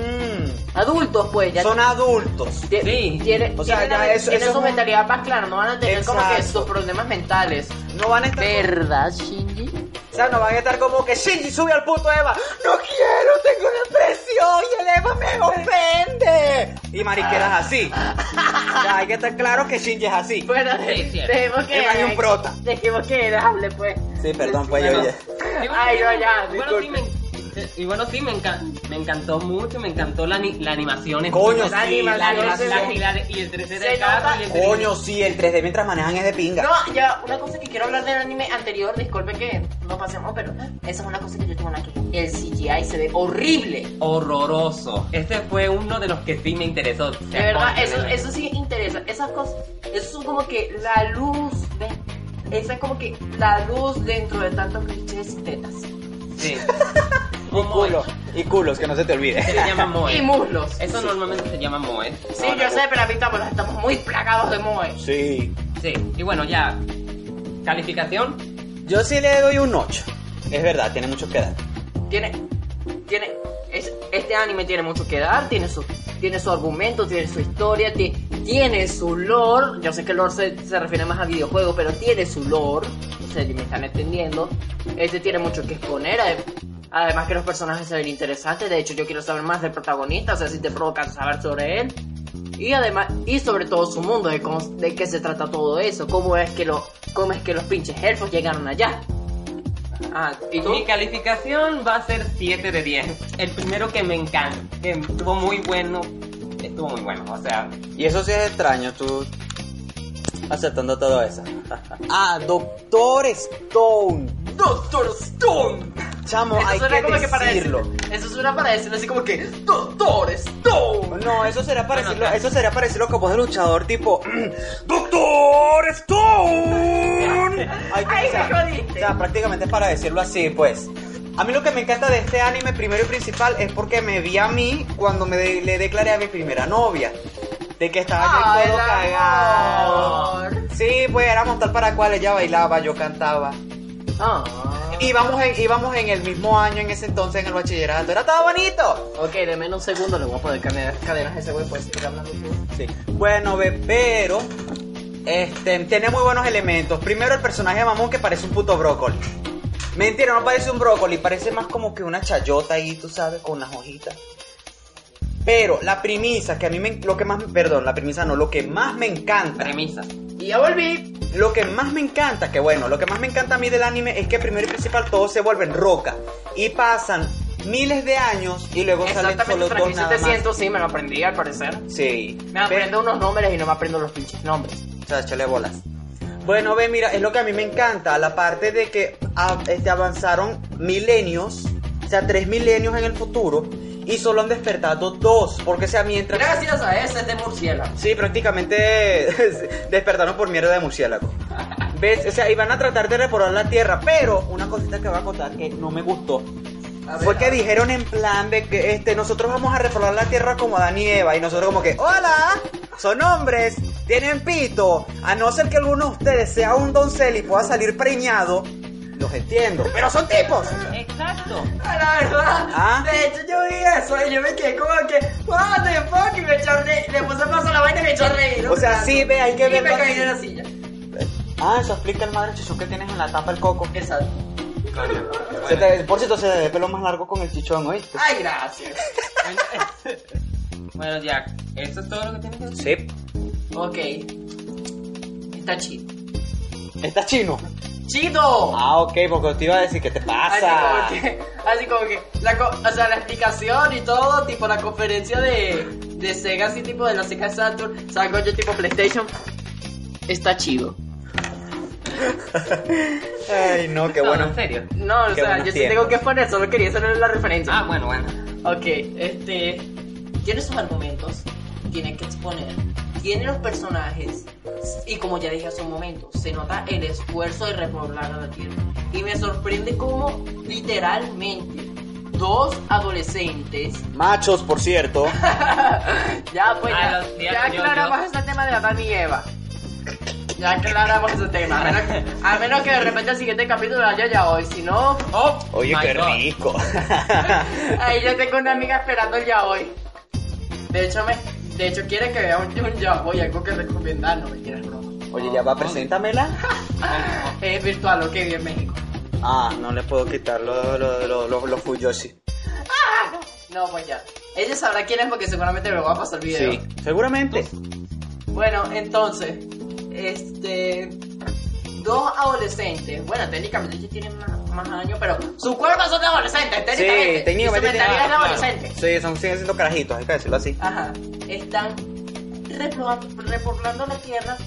Adultos, pues, ya Son adultos. Sí. tiene, O sea, tienen ya eso- tienen eso su es un- mentalidad más clara, no van a tener como que sus problemas mentales. No van a estar... ¿Verdad, Shinji? O sea, no van a estar como que Shinji sube al puto Eva. No quiero, tengo depresión y el Eva me ofende. Y mariqueras así. O sea, hay que estar claro que Shinji es así. Bueno, Sí, cierto. dejemos que... Eva es un prota. Dejemos que él hable, pues. Sí, perdón, pues yo Bueno. ya. Ay, no, ya, bueno, sí, disculpe. me, y bueno, sí, me, enca- me encantó mucho, me encantó la, la animación. Coño, sí, animación la animación. la, y el 3D Se del carro nota- y el 3D. Coño, sí, el 3D mientras manejan es de pinga. No, ya, una cosa que quiero hablar del anime anterior, disculpe que no pasemos, pero esa es una cosa que yo tengo queja. El CGI se ve horrible. Horroroso. Este fue uno de los que sí me interesó. De verdad, eso, eso sí interesa. Esas cosas, eso son como que la luz, ¿ves? Esa es como que la luz dentro de tantos clichés y tetas. Sí. Y culo, y culos, que no se te olvide. Se le llama Moe. Y muslos. Eso normalmente se llama Moe. Sí, yo sé, pero ahorita pues, estamos muy plagados de moe. Sí. Sí. Y bueno, ya. Calificación. Yo sí le doy un 8. Es verdad, tiene mucho que dar. tiene tiene es, este anime tiene mucho que dar tiene su tiene su argumento tiene su historia ti- tiene su lore yo sé que lore se, se refiere más a videojuegos pero tiene su lore o sea me están entendiendo este tiene mucho que exponer además que los personajes se ven interesantes de hecho yo quiero saber más del protagonista o sea si te provoca saber sobre él y además y sobre todo su mundo de cómo, de qué se trata todo eso cómo es que lo cómo es que los pinches elfos llegaron allá ah y tú Mi calificación va a ser 7 de 10. El primero que me encanta, que estuvo muy bueno, estuvo muy bueno. O sea, Y eso sí es extraño, tú aceptando todo eso. ah, Doctor Stone. Doctor Stone Chamo, Eso hay suena que como que para decirlo. decirlo. Eso suena para decirlo así como que Doctor Stone. No, eso será para Bueno, decirlo, eso será para decirlo como de luchador tipo Doctor Stone. Que- Ay, o sea, me jodiste. o sea, prácticamente para decirlo así, pues. A mí lo que me encanta de este anime primero y principal es porque me vi a mí cuando me de- le declaré a mi primera novia. De que estaba yo todo cagado. Sí, pues éramos tal para cual, ella bailaba, yo cantaba. Ah. Íbamos en, íbamos en el mismo año en ese entonces en el bachillerato. Era todo bonito. Ok, de menos un segundo le voy a poner cadenas, cadenas a ese güey, puedes seguir hablando tú. Sí. Bueno, ve, pero este tiene muy buenos elementos. Primero el personaje de Mamón que parece un puto brócoli. Mentira, no parece un brócoli, parece más como que una chayota ahí, tú sabes, con unas hojitas. Pero la premisa que a mí me lo que más perdón, la premisa no, lo que más me encanta, premisa. Y ya volví. lo que más me encanta, que bueno, lo que más me encanta a mí del anime es que primero y principal todos se vuelven roca y pasan miles de años y luego salen solo dos nada más. 3700, sí, me lo aprendí al parecer. Sí. Me aprendo unos nombres y no me aprendo los pinches nombres. O sea, échale bolas. Bueno, ve, mira, es lo que a mí me encanta, la parte de que este, avanzaron milenios, o sea, tres milenios en el futuro, y solo han despertado dos, porque o sea, mientras... Gracias a ese es de murciélago. Sí, prácticamente despertaron por mierda de murciélago. ¿Ves? O sea, iban a tratar de la Tierra, pero una cosita que voy a contar que no me gustó. Ver, Fue que dijeron en plan de que este, nosotros vamos a repoblar la tierra como Adán y Eva. Y nosotros como que, hola, son hombres, tienen pito. A no ser que alguno de ustedes sea un doncel y pueda salir preñado, los entiendo. Pero son tipos. Exacto. Ah, La verdad, ¿Ah? de hecho yo vi eso y yo me quedé como que, what the fuck, y me echó a reír, le puse paso a la vaina y me echó a reír. O sea, sí, ve, hay que Y me caí de la silla. Ah, eso explica el madre chichón que tienes en la tapa del coco. Exacto. Coño. Se te- por cierto, se te ve pelo más largo con el chichón, ¿oíste? Ay, gracias. Bueno, Jack, ¿eso es todo lo que tienes que decir? Sí. Ok. Está chido. Está chino. ¡Chido! Ah, ok, porque te iba a decir, ¿qué te Así pasa? como que, así como que, la, co- o sea, la explicación y todo, tipo la conferencia de, de Sega, así tipo de la Sega Saturn, salgo yo tipo PlayStation, está chido. Ay, no, qué No, bueno. en serio. No, o Qué sea, yo sí tengo que poner, solo quería hacer la referencia. Ah, bueno, bueno. Ok, este. Tiene sus argumentos, tiene que exponer, tiene los personajes, y como ya dije hace un momento, se nota el esfuerzo de repoblar a la tierra. Y me sorprende cómo, literalmente, dos adolescentes. Machos, por cierto. ya, pues, Ah, ya, los- ya, ya yo- aclaramos yo- ese tema de Adán y Eva. Ya aclaramos ese tema. A menos, que, a menos que de repente el siguiente capítulo haya ya hoy, si no. Oh, Oye, qué God. rico. Ahí yo tengo una amiga esperando el ya hoy. De hecho, me, de hecho quiere que vea un, un ya hoy, algo que recomendar, no me quieres broma. Oye, ya va, preséntamela. Es virtual, ok, en México. Ah, no le puedo quitar los lo, lo, lo, los Fuyoshi. No, pues ya. Ella sabrá quién es porque seguramente me lo va a pasar el video. Sí, seguramente. Bueno, entonces, este. Dos adolescentes. Bueno, técnicamente ellos tienen más, más años, pero sus cuerpos son de adolescentes, técnicamente. Sí, técnicamente Y su tiene- mentalidad es de claro. adolescente. Sí, son, siguen siendo carajitos, hay que decirlo así. Ajá. Están repobla- repoblando la tierra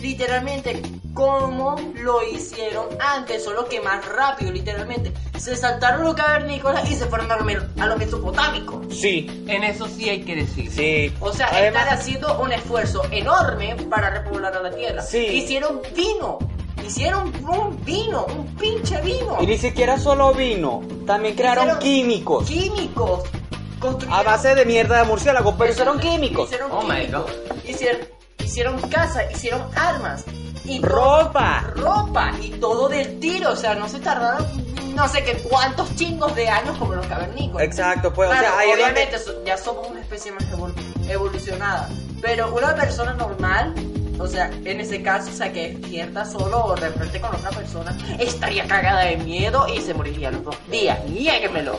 literalmente como lo hicieron antes, solo que más rápido, literalmente. Se saltaron los cavernícolas y se fueron a lo, a lo mesopotámico. Sí, En eso sí hay que decir. sí. O sea, Además, están haciendo un esfuerzo enorme para repoblar a la tierra. Sí. Hicieron vino. Hicieron un vino, un pinche vino. Y ni siquiera solo vino, también crearon Hicieron químicos. Químicos. A base de mierda de murciélago, pero hicieron químicos. Hicieron Oh my químicos. Hicieron, hicieron casa, hicieron armas. Y Ropa. Ropa. Y todo del tiro. O sea, no se tardaron no sé qué cuántos chingos de años como los cavernícolas. Exacto, pues, o Claro, sea, ahí es donde- obviamente so- ya somos una especie más evol- evolucionada. Pero una persona normal, o sea, en ese caso, o sea, que despierta solo o de repente con otra persona, estaría cagada de miedo y se moriría los dos días. Niéguemelo.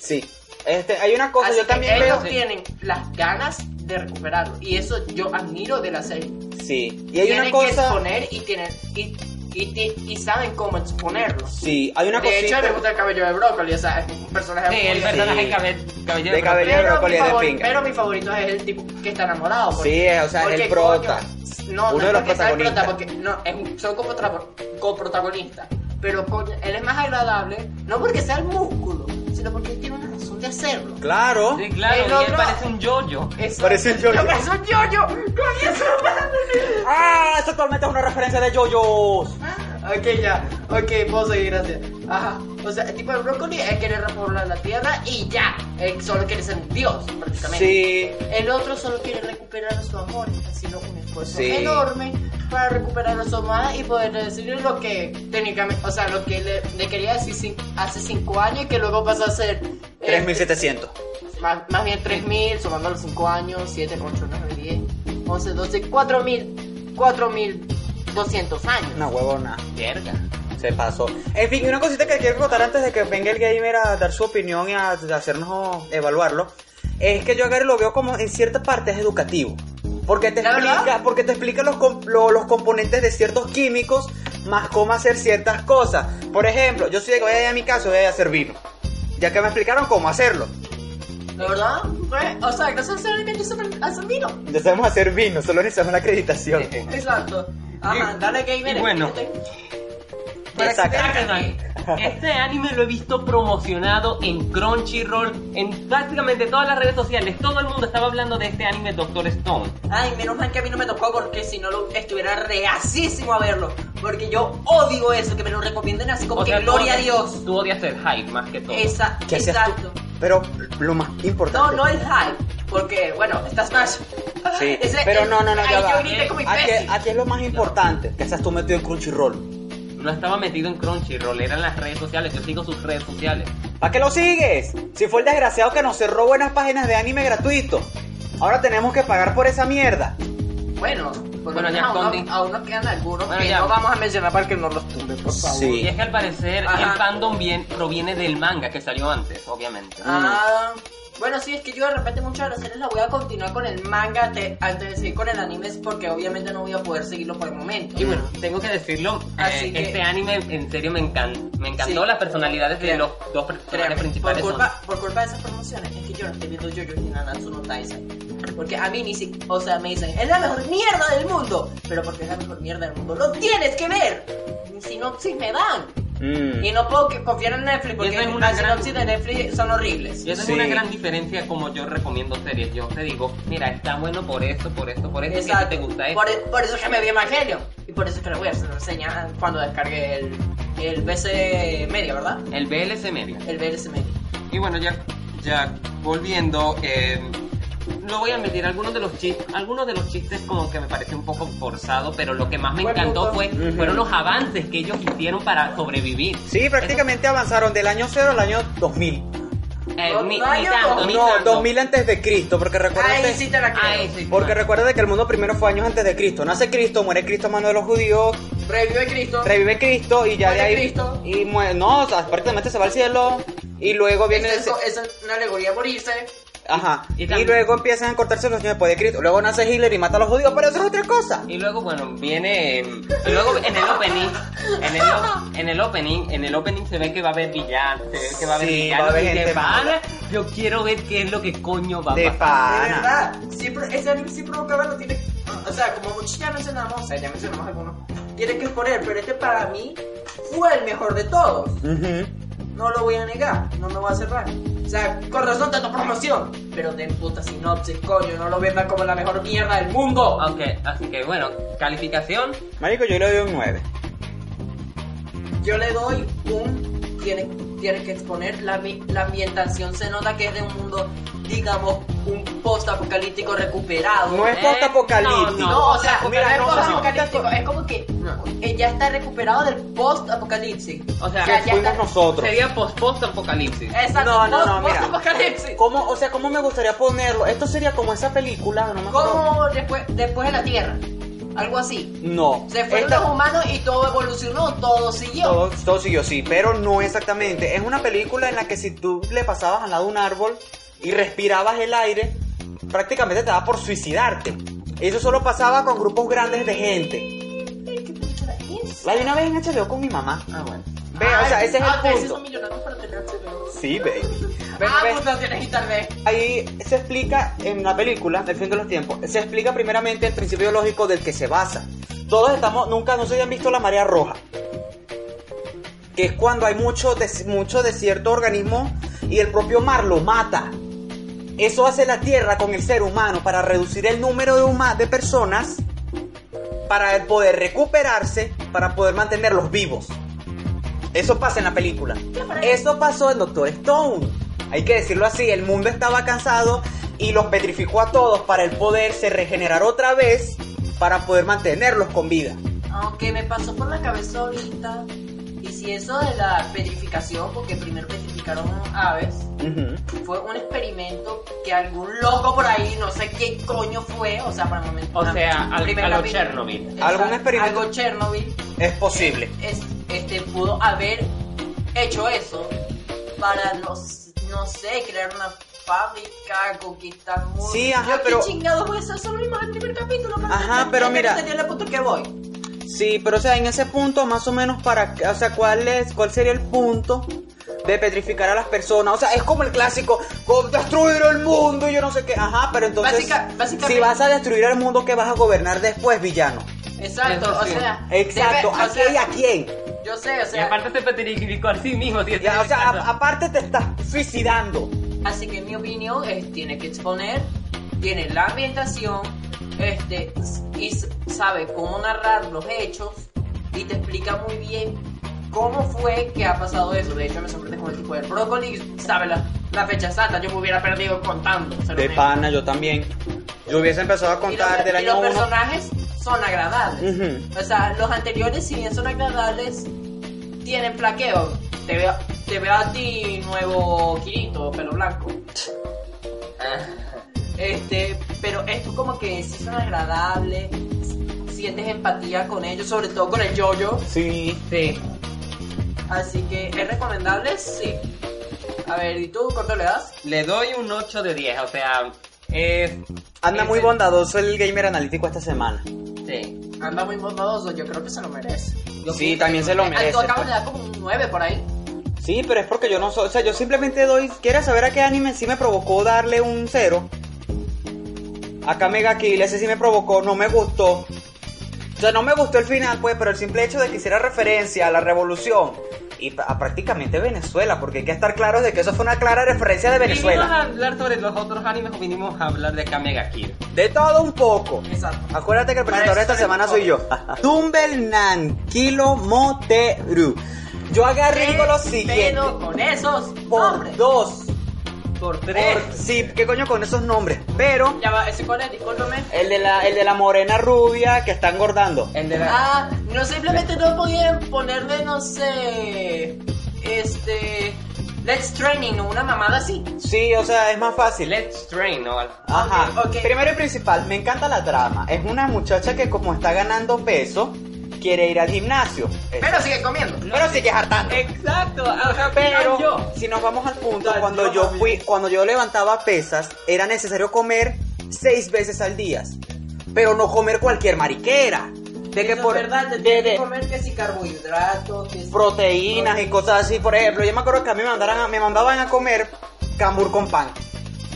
Sí. Este, hay una cosa, Así yo que también ellos veo. tienen las ganas de recuperarlo. Y eso yo admiro de la serie. Sí. Y hay tienen una que cosa. exponer y tienen. Y, y, y- y saben cómo exponerlo. Sí, hay una de hecho, me gusta el cabello de brócoli, o sea, es un personaje Sí, el muy- personaje Sí. cabe- caballero De cabello. Pero mi, brócoli es de pero mi favorito es el tipo que está enamorado. porque- Sí, o sea, es el prota. coño, no, Uno no de los porque sea el prota, protagonistas. porque no, es un- son coprotra- coprotagonistas. Pero coño, él es más agradable, no porque sea el músculo, sino porque él tiene una razón de hacerlo. Claro. Sí, claro, El y él otro- parece un yoyo. Eso- Parece un yo-yo. Parece un yo-yo. Coño, eso Ah, eso actualmente es una referencia de yoyos. Ok, ya. Ok, puedo seguir, gracias. Ajá. O sea, el tipo de brócoli es querer repoblar la tierra y ya. Él solo quiere ser un dios, prácticamente. Sí. El otro solo quiere recuperar su amor, haciendo un esfuerzo Sí. enorme para recuperar a su amada y poder decirle lo que técnicamente, o sea, lo que le, le quería decir hace 5 años y que luego pasó a ser... eh, 3700. más, más bien 3000, sumando los 5 años, 7, 8, 9, 10, 11, 12, 4000, 4200 años. Una huevona. Verga. Se pasó. En fin, una cosita que quiero contar antes de que venga el gamer a dar su opinión y a, a hacernos evaluarlo. Es que yo a Gary lo veo como en cierta parte es educativo. Porque te ¿La explica, porque te explica los, com- lo- los componentes de ciertos químicos más cómo hacer ciertas cosas. Por ejemplo, yo soy de que voy a mi caso voy a hacer vino. Ya que me explicaron cómo hacerlo. ¿De verdad? Pues, o sea, ese alimento se hacen vino. Ya sabemos hacer vino, solo necesitamos la acreditación. Exacto. Ajá, dale gamer. y bueno. Vean, Este anime lo he visto promocionado en Crunchyroll, en prácticamente todas las redes sociales. Todo el mundo estaba hablando de este anime Doctor Stone. Ay, menos mal que a mí no me tocó porque si no lo estuviera reacísimo a verlo. Porque yo odio eso, que me lo recomienden así como O que sea, gloria a Dios. Tú odias el hype más que todo. Esa, ¿Qué hacías exacto. Pero lo más No, importante. no el hype, porque bueno, está Smash. Sí, Ese- pero el- no, no, no, ya yo va. grité como Aquí, aquí es lo más importante, que estás tú metido en Crunchyroll. No estaba metido en Crunchyroll, eran las redes sociales. Yo sigo sus redes sociales. ¿Para qué lo sigues? Si fue el desgraciado que nos cerró buenas páginas de anime gratuito. Ahora tenemos que pagar por esa mierda. Bueno, por Bueno, ya, aún, aún nos quedan algunos Bueno, que ya. no vamos a mencionar para que no los tumbe, por favor. Sí. Y es que al parecer Ajá. el fandom bien, proviene del manga que salió antes, obviamente. Ah, bueno, sí, es que yo de repente muchas de las series las voy a continuar con el manga te- antes de seguir con el anime, porque obviamente no voy a poder seguirlo por el momento. Y bueno, tengo que decirlo, Así eh, que- este anime en serio me, encan- me encantó Sí. las personalidades de los dos personajes por principales. son- culpa, por culpa de esas promociones es que yo no estoy viendo Jojo ni Nanatsu no Taizai. Porque a mí ni si, o sea, me dicen, es la mejor mierda del mundo. Pero porque es la mejor mierda del mundo, lo tienes que ver. Si no, si me dan. Mm. Y no puedo que confiar en Netflix porque es una las gran- sinopsis de Netflix son horribles. Y esa Sí. es una gran diferencia como yo recomiendo series. Yo te digo, mira, está bueno por esto, por esto, por esto, ti te gusta esto. Por, e, por eso es que me vi Evangelio. Y por eso es que le voy a hacer reseña cuando descargue el, el BC Media, ¿verdad? El BLC Media. El BLC Media. Y bueno, ya, ya volviendo, eh, lo voy a admitir, algunos de los chistes, algunos de los chistes como que me pareció un poco forzado, pero lo que más me encantó fue, fueron los avances que ellos hicieron para sobrevivir. Sí, prácticamente avanzaron del año 0 al año 2000. Eh, No, ni, no, tanto, no. ni No, tanto. 2000 antes de Cristo, porque recuerda Ahí sí sí. porque recuerda de que el mundo primero fue años antes de Cristo. Nace Cristo, muere Cristo a mano de los judíos, Revive Cristo. revive Cristo y ya de Muere ahí Cristo. y muere, no, o sea, prácticamente se va al cielo y luego viene Esa el- es, esa es una alegoría a morirse. Ajá. Y Y, también- luego empiezan a cortarse los niños después de Cristo. Luego nace Hitler y mata a los judíos, pero eso es otra cosa. Y luego, bueno, viene. Y luego en el opening. En el, en el opening. En el opening se ve que va a haber villanos. Se ve que va a haber Sí, villanos. va a haber y de pana, mala. Yo quiero ver qué es lo que coño va a De pasar. De verdad, siempre, ese anime siempre lo que verlo tiene. O sea, como muchos ya mencionamos, o sea, ya mencionamos algunos. Tiene que exponer, pero este para mí fue el mejor de todos. Ujú. No lo voy a negar, no me voy a cerrar. O sea, con razón tanto promoción. Pero de puta sinopsis, coño, no lo vendan como la mejor mierda del mundo. Aunque, así que bueno, calificación. Marico, yo le doy un 9. Yo le doy un. Tiene, tienes que exponer. La, mi- la ambientación se nota que es de un mundo, digamos, un post-apocalíptico recuperado. No es Eh, post-apocalíptico. no, No, o sea, Mira, no es no, no. post-apocalíptico, es como que eh, ya está recuperado del post-apocalipsis. O sea, Que ya fuimos está- nosotros. sería post-post apocalipsis. Exacto, No, no, no, mira. post-apocalipsis. ¿Cómo, o sea, ¿cómo me gustaría ponerlo? Esto sería como esa película, no me acuerdo. Como después, después de la Tierra. Algo así. No. Se fueron Esta- los humanos y todo evolucionó, todo siguió. Todo, todo siguió, sí, pero no exactamente. Es una película en la que si tú le pasabas al lado de un árbol y respirabas el aire, prácticamente te daba por suicidarte. Eso solo pasaba con grupos grandes de gente. ¿Qué es? La vi una vez en HBO con mi mamá. Ah, bueno. Ve, o sea, ese es ah, el punto. Sí, baby. Ve, ah, ve. pues no tienes internet. Ahí se explica en la película, El fin de los tiempos, se explica primeramente el principio biológico del que se basa. Todos estamos, nunca, no se habían visto la marea roja. Que es cuando hay mucho, des- mucho de cierto organismo y el propio mar lo mata. Eso hace la Tierra con el ser humano para reducir el número de, huma- de personas para poder recuperarse, para poder mantenerlos vivos. Eso pasa en la película. Eso pasó en Doctor Stone. Hay que decirlo así, el mundo estaba cansado y los petrificó a todos para el poderse regenerar otra vez para poder mantenerlos con vida. Aunque me pasó por la cabeza ahorita. Y si eso de la petrificación, porque primero petrificaron aves, Ujú. fue un experimento que algún loco por ahí, no sé qué coño fue, o sea, para el momento. O sea, al- primer a lo capítulo. Chernobyl. Exacto, ¿Algún experimento? Algo Chernobyl. Es posible. es- este, pudo haber hecho eso para, no, no sé, crear una fábrica, conquistar mundo. Sí, ajá, Yo, ¿qué pero- chingados voy a hacer? Solo vimos el primer capítulo. para Ajá, pero mira- que voy. Sí, pero o sea, en ese punto más o menos para, o sea, ¿cuál es, cuál sería el punto de petrificar a las personas? O sea, es como el clásico, "Con destruir el mundo y yo no sé qué, ajá, pero entonces, Básica- básicamente- si vas a destruir el mundo, ¿qué vas a gobernar después, villano? Exacto, o sea. Exacto, ¿a sea, quién y a quién? Yo sé, o Y sea. aparte se petrificó a sí mismo. si Ya, o sea, a- aparte te estás suicidando. Así que en mi opinión es, tiene que exponer, tiene la ambientación, este, y sabe cómo narrar los hechos y te explica muy bien cómo fue que ha pasado eso. De hecho, me sorprende con el tipo de brócoli, sabe la, la fecha exacta, yo me hubiera perdido contando. De pana, yo también. Yo hubiese empezado a Y los, contar del y año los 1. personajes son agradables. O sea, los anteriores, si bien son agradables, tienen flaqueo. Te veo, te veo a ti, nuevo Kirito, pelo blanco. Este, pero esto como que sí son agradables, sientes empatía con ellos, sobre todo con el yoyo. Sí. Sí. Así que es recomendable, sí. A ver, ¿y tú cuánto le das? Le doy un 8 de 10, o sea, es... Anda muy el- bondadoso el gamer analítico esta semana. Sí. Anda muy bondadoso, yo creo que se lo merece. Yo Sí, también que- se lo merece. tú acabas de dar como un 9 por ahí. Sí, pero es porque yo no soy, o sea, yo simplemente doy, ¿quieres saber a qué anime sí me provocó darle un cero? Acá Mega Kill, ese sí me provocó, no me gustó. O sea, no me gustó el final, pues, pero el simple hecho de que hiciera referencia a la revolución y a prácticamente Venezuela, porque hay que estar claros de que eso fue una clara referencia de ¿Vinimos a Venezuela. hablar sobre los otros animes o vinimos a hablar de Kamega Kid? De todo un poco. Exacto. Acuérdate que el presentador de esta semana soy yo. Tumbelnan Kilo Moteru. Yo agarré digo lo siguiente. Pero con esos Por nombres. dos. Por Por- tres. sí, ¿qué coño con esos nombres? Pero Ya va, ese cuál es, discúlpame. el de la, el de la morena rubia que está engordando. El de la... Ah, no simplemente no podían ponerle, no sé, este, Let's Training o una mamada así. Sí, o sea, es más fácil. Let's Train, ¿no? Ajá. Ok, ok. Primero y principal, me encanta la trama. Es una muchacha que como está ganando peso, quiere ir al gimnasio. Pero sigue comiendo. pero sigue hartando. Exacto, ajá, Pero yo. si nos vamos al punto, cuando yo fui, cuando yo levantaba pesas, era necesario comer seis veces al día. Pero no comer cualquier mariquera. De que Eso por es verdad, de- comer que si carbohidratos, que si... proteínas y cosas así, por ejemplo, yo me acuerdo que a mí me mandaran a- me mandaban a comer cambur con pan.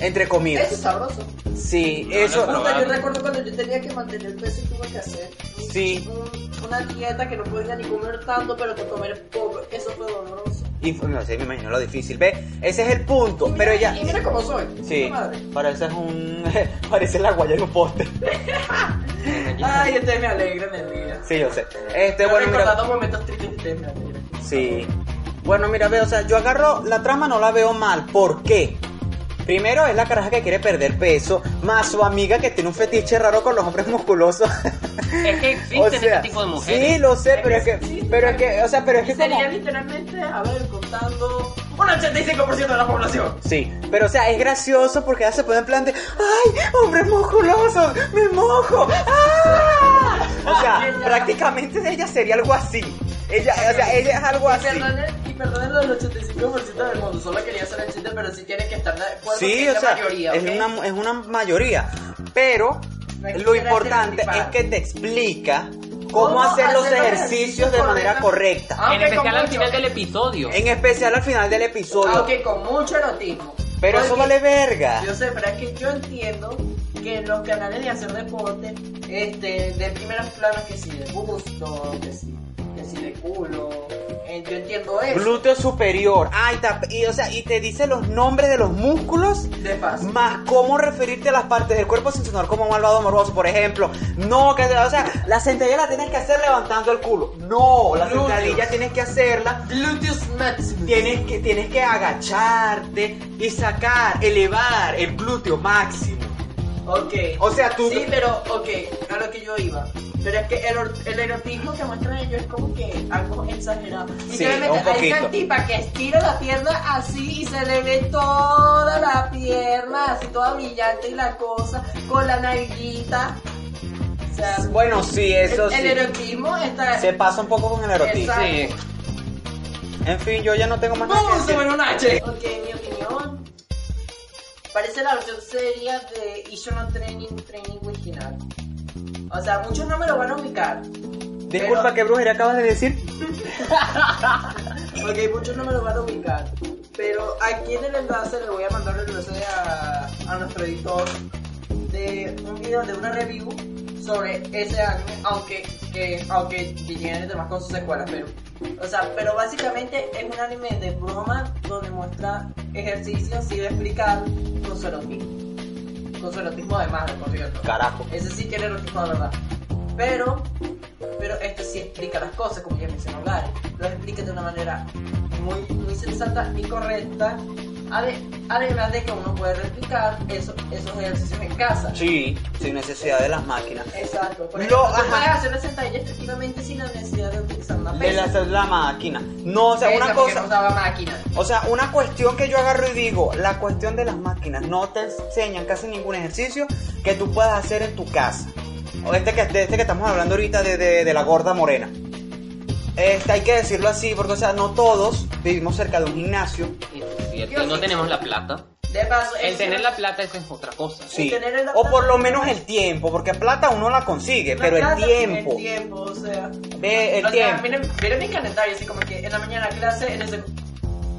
Entre Eso comidas. es sabroso. Sí, eso. no, no. yo recuerdo cuando yo tenía que mantener peso y tuve que hacer un- Sí. un- una dieta que no podía ni comer tanto, pero que comer poco. Eso fue doloroso. Y no sé, me imagino lo difícil. Ve, ese es el punto. Y Pero mira- ella. Y mira cómo soy. Sí, pareces un. parece la guaya en un poste. Ay, ustedes me alegran el día. Sí, yo sé. Este, Yo bueno, mira. recordando momentos tristes, ustedes me alegran. Sí. Bueno, mira, veo, o sea, yo agarro la trama, no la veo mal. ¿Por qué? Primero es la caraja que quiere perder peso, más su amiga que tiene un fetiche raro con los hombres musculosos. Es que existen este tipo de mujeres. Sí, lo sé, pero es que, pero es que, o sea, pero es que como... Sería literalmente, a ver, contando un 85% de la población. Sí, pero o sea, es gracioso porque ella se pone en plan de ¡Ay, hombres musculosos! ¡Me mojo! ¡Ah! O sea, prácticamente ella sería algo así. Ella, o sea, ella es algo Y así. y perdone lo del 85% del mundo, solo quería hacer el chiste, pero sí tienes que estar de acuerdo Sí, que es o la sea, mayoría, es, una, es una mayoría. Pero No lo importante es que te explica cómo, ¿Cómo hacer los ejercicios de manera correcta. Ah, en especial al final del episodio. En especial al final del episodio. Aunque con mucho erotismo. Pero eso Porque- vale verga. Yo sé, pero es que yo entiendo que los canales de hacer deporte, este, de primeros planos que si de busto, que si, que si de culo, eh, yo entiendo eso. Glúteo superior. Ay, y, o sea, y te dice los nombres de los músculos. De fácil. Más cómo referirte a las partes del cuerpo sin sonar como malvado morboso. Por ejemplo, no, que, o sea, la sentadilla la tienes que hacer levantando el culo. No, la Glúteos. sentadilla tienes que hacerla Gluteus maximus. Tienes que, tienes que agacharte y sacar, elevar el glúteo máximo. Ok. O sea, tú- Sí, pero, ok, a lo que yo iba. Pero es que el, el erotismo que muestran ellos es como que algo exagerado. Literalmente, un poquito. hay una tipa que estira la pierna así y se le ve toda la pierna, así toda brillante y la cosa, con la nalguita. O sea, Bueno, sí, eso el, el sí. erotismo está... Se pasa un poco con el erotismo. Exacto. Sí. En fin, yo ya no tengo más nada que ¡Vamos a decir. ver un H! Ok, mi opinión, parece la versión seria de Ishono Training Training original. O sea, muchos no me lo van a ubicar. Disculpa, Pero- ¿qué brujería acabas de decir? Ok, muchos no me lo van a ubicar. Pero aquí en el enlace le voy a mandar el enlace a, a nuestro editor de un video de una review sobre ese anime, aunque que, aunque tiene temas con sus secuelas, pero o sea, pero básicamente es un anime de broma donde muestra ejercicios sin explicar con su erotismo. Con su erotismo de madre, por cierto. Carajo. Ese sí tiene erotismo de verdad. Pero, pero este sí explica las cosas, como ya mencionó Gary. Lo explica de una manera muy, muy sensata y correcta. Ade- Además de que uno puede replicar eso- esos ejercicios en casa. Sí, sin necesidad de las máquinas. Exacto. Por Lo- ejemplo, puedes hacer la sentadilla efectivamente sin la necesidad de utilizar una De pesa. la, máquina. No, o sea, una cosa. no máquina. O sea, una cuestión que yo agarro y digo, la cuestión de las máquinas no te enseñan casi ningún ejercicio que tú puedas hacer en tu casa. O este que, este que estamos hablando ahorita de, de- de la gorda morena. Este, hay que decirlo así, porque o sea, no todos vivimos cerca de un gimnasio. Es cierto, y no tenemos la plata. De paso, El tener la plata es otra cosa. Sí. O por lo menos el tiempo, porque plata uno la consigue, la pero el tiempo. El tiempo, o sea. Ve el o sea, tiempo. miren, miren mi calendario, así como que en la mañana clase, en, ese,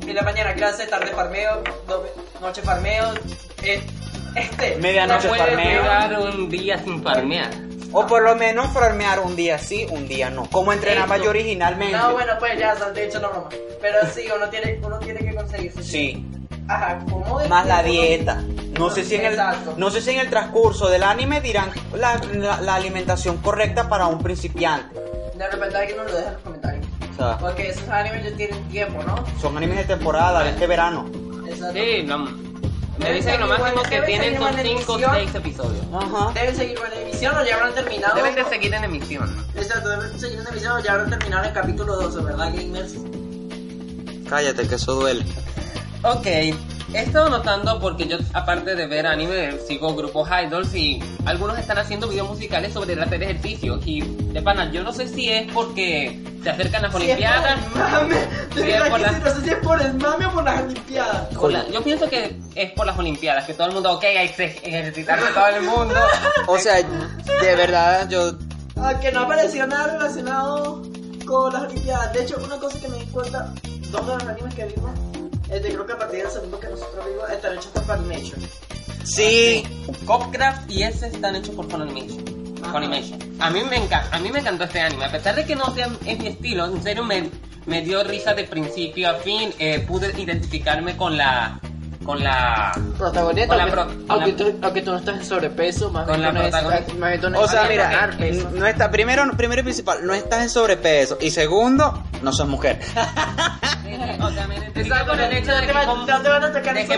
en la mañana clase, tarde farmeo, noche farmeo, eh, este. Medianoche No puedes farmeo. llegar un día sin farmear. O por lo menos farmear un día sí, un día no. Como entrenaba yo originalmente. No, bueno, pues ya, de hecho la broma. Pero sí, uno tiene, uno tiene que conseguirse. Sí. Ajá, como de Más la dieta. No sé si en el, Exacto. no sé si en el transcurso del anime dirán la, la- la alimentación correcta para un principiante. De repente alguien nos lo deja en los comentarios. O sea, Porque esos animes ya tienen tiempo, ¿no? son animes de temporada, de este verano. Exacto. Sí, no, me dicen que lo máximo que tienen son buena 5 o emisión. 6 episodios. Ajá. Deben seguir en emisión o ya habrán terminado. Deben de seguir en emisión. Exacto, deben seguir en emisión o ya habrán terminado el capítulo 12, ¿verdad, gamers? Cállate, que eso duele. Ok, he estado notando porque yo, aparte de ver anime, sigo grupos idols y algunos están haciendo videos musicales sobre el hacer ejercicio. Y de pana, yo no sé si es porque se acercan las Olimpiadas. Si es por el mame. No sé si es por el mame o por las Olimpiadas. por la- yo pienso que es por las Olimpiadas, que todo el mundo, ok, hay que ejercitarse todo el mundo. O sea, de verdad, yo. Aunque no apareció nada relacionado con las Olimpiadas. De hecho, una cosa que me di cuenta, dos de los animes que vimos, este, creo que a partir del segundo que nosotros vimos, están hechos por Funimation. Sí. Copcraft y ese están hechos por Funimation. Funimation. A mí me encanta, a mí me encantó este anime, a pesar de que no sea es mi estilo, en serio me, me dio risa de principio a fin, eh, pude identificarme con la con la Protagonista, Con la aunque, pro- con aunque la- tú, aunque tú no estás en sobrepeso, más Con bien la no protagonista. más tú no O sea, mira, no está, primero, primero y principal, no estás en sobrepeso. Y segundo, no sos mujer. O sea, me Exacto, por el hecho de que, me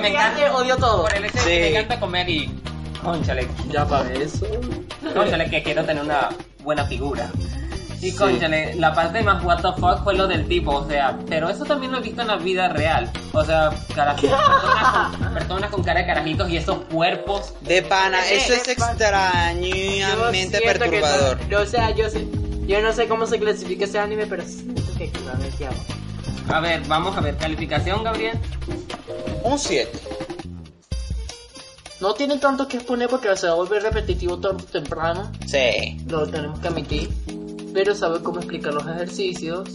encanta odio todo. Por el hecho de que me encanta comer y. Conchale, Ya para eso. conchale, que quiero tener una buena figura. Y conchale, la parte más what the fuck fue lo del tipo, o sea, pero eso también lo he visto en la vida real. O sea, cara- personas, con, personas con cara de carajitos y esos cuerpos. De pana, eso es Yo extrañamente siento que perturbador. no- o sea, yo sé, yo no sé cómo se clasifica ese anime, pero siento que va a ver. A ver, vamos a ver, calificación, Gabriel. Un 7. No tiene tanto que exponer porque se va a volver repetitivo tarde o temprano. Sí. lo tenemos que admitir, pero sabe cómo explicar los ejercicios,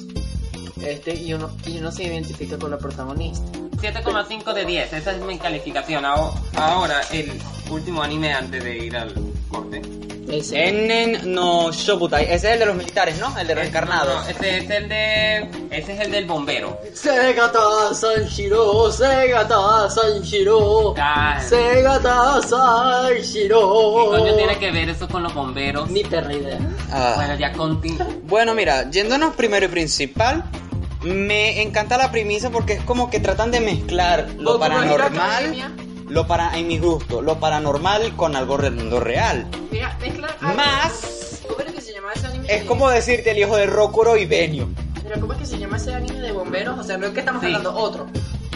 este, y uno, y uno se identifica con la protagonista. 7,5 de 10, esa es mi calificación. Aho- Ahora, el último anime antes de ir al corte. Ese. Ennen no Shobutai. Ese es el de los militares, ¿no? El de los encarnados. no, este es el de. Ese es el del bombero. Segata Sanshiro, Segata Sanshiro, Ah, Segata ¿Qué Sanshiro. coño tiene que ver eso con los bomberos? Ni perra idea. Ah. Bueno, ya conti. Bueno, mira, yéndonos primero y principal, me encanta la premisa porque es como que tratan de mezclar lo paranormal, Academia. Lo para en mi gusto, lo paranormal con algo del mundo real. Mira, mezcla. Más ¿Cómo es que se llama ese anime? es como decirte el hijo de Rokuro y Benio. Mira, ¿cómo es que se llama ese anime de bomberos? O sea, no es que estamos Sí. hablando otro.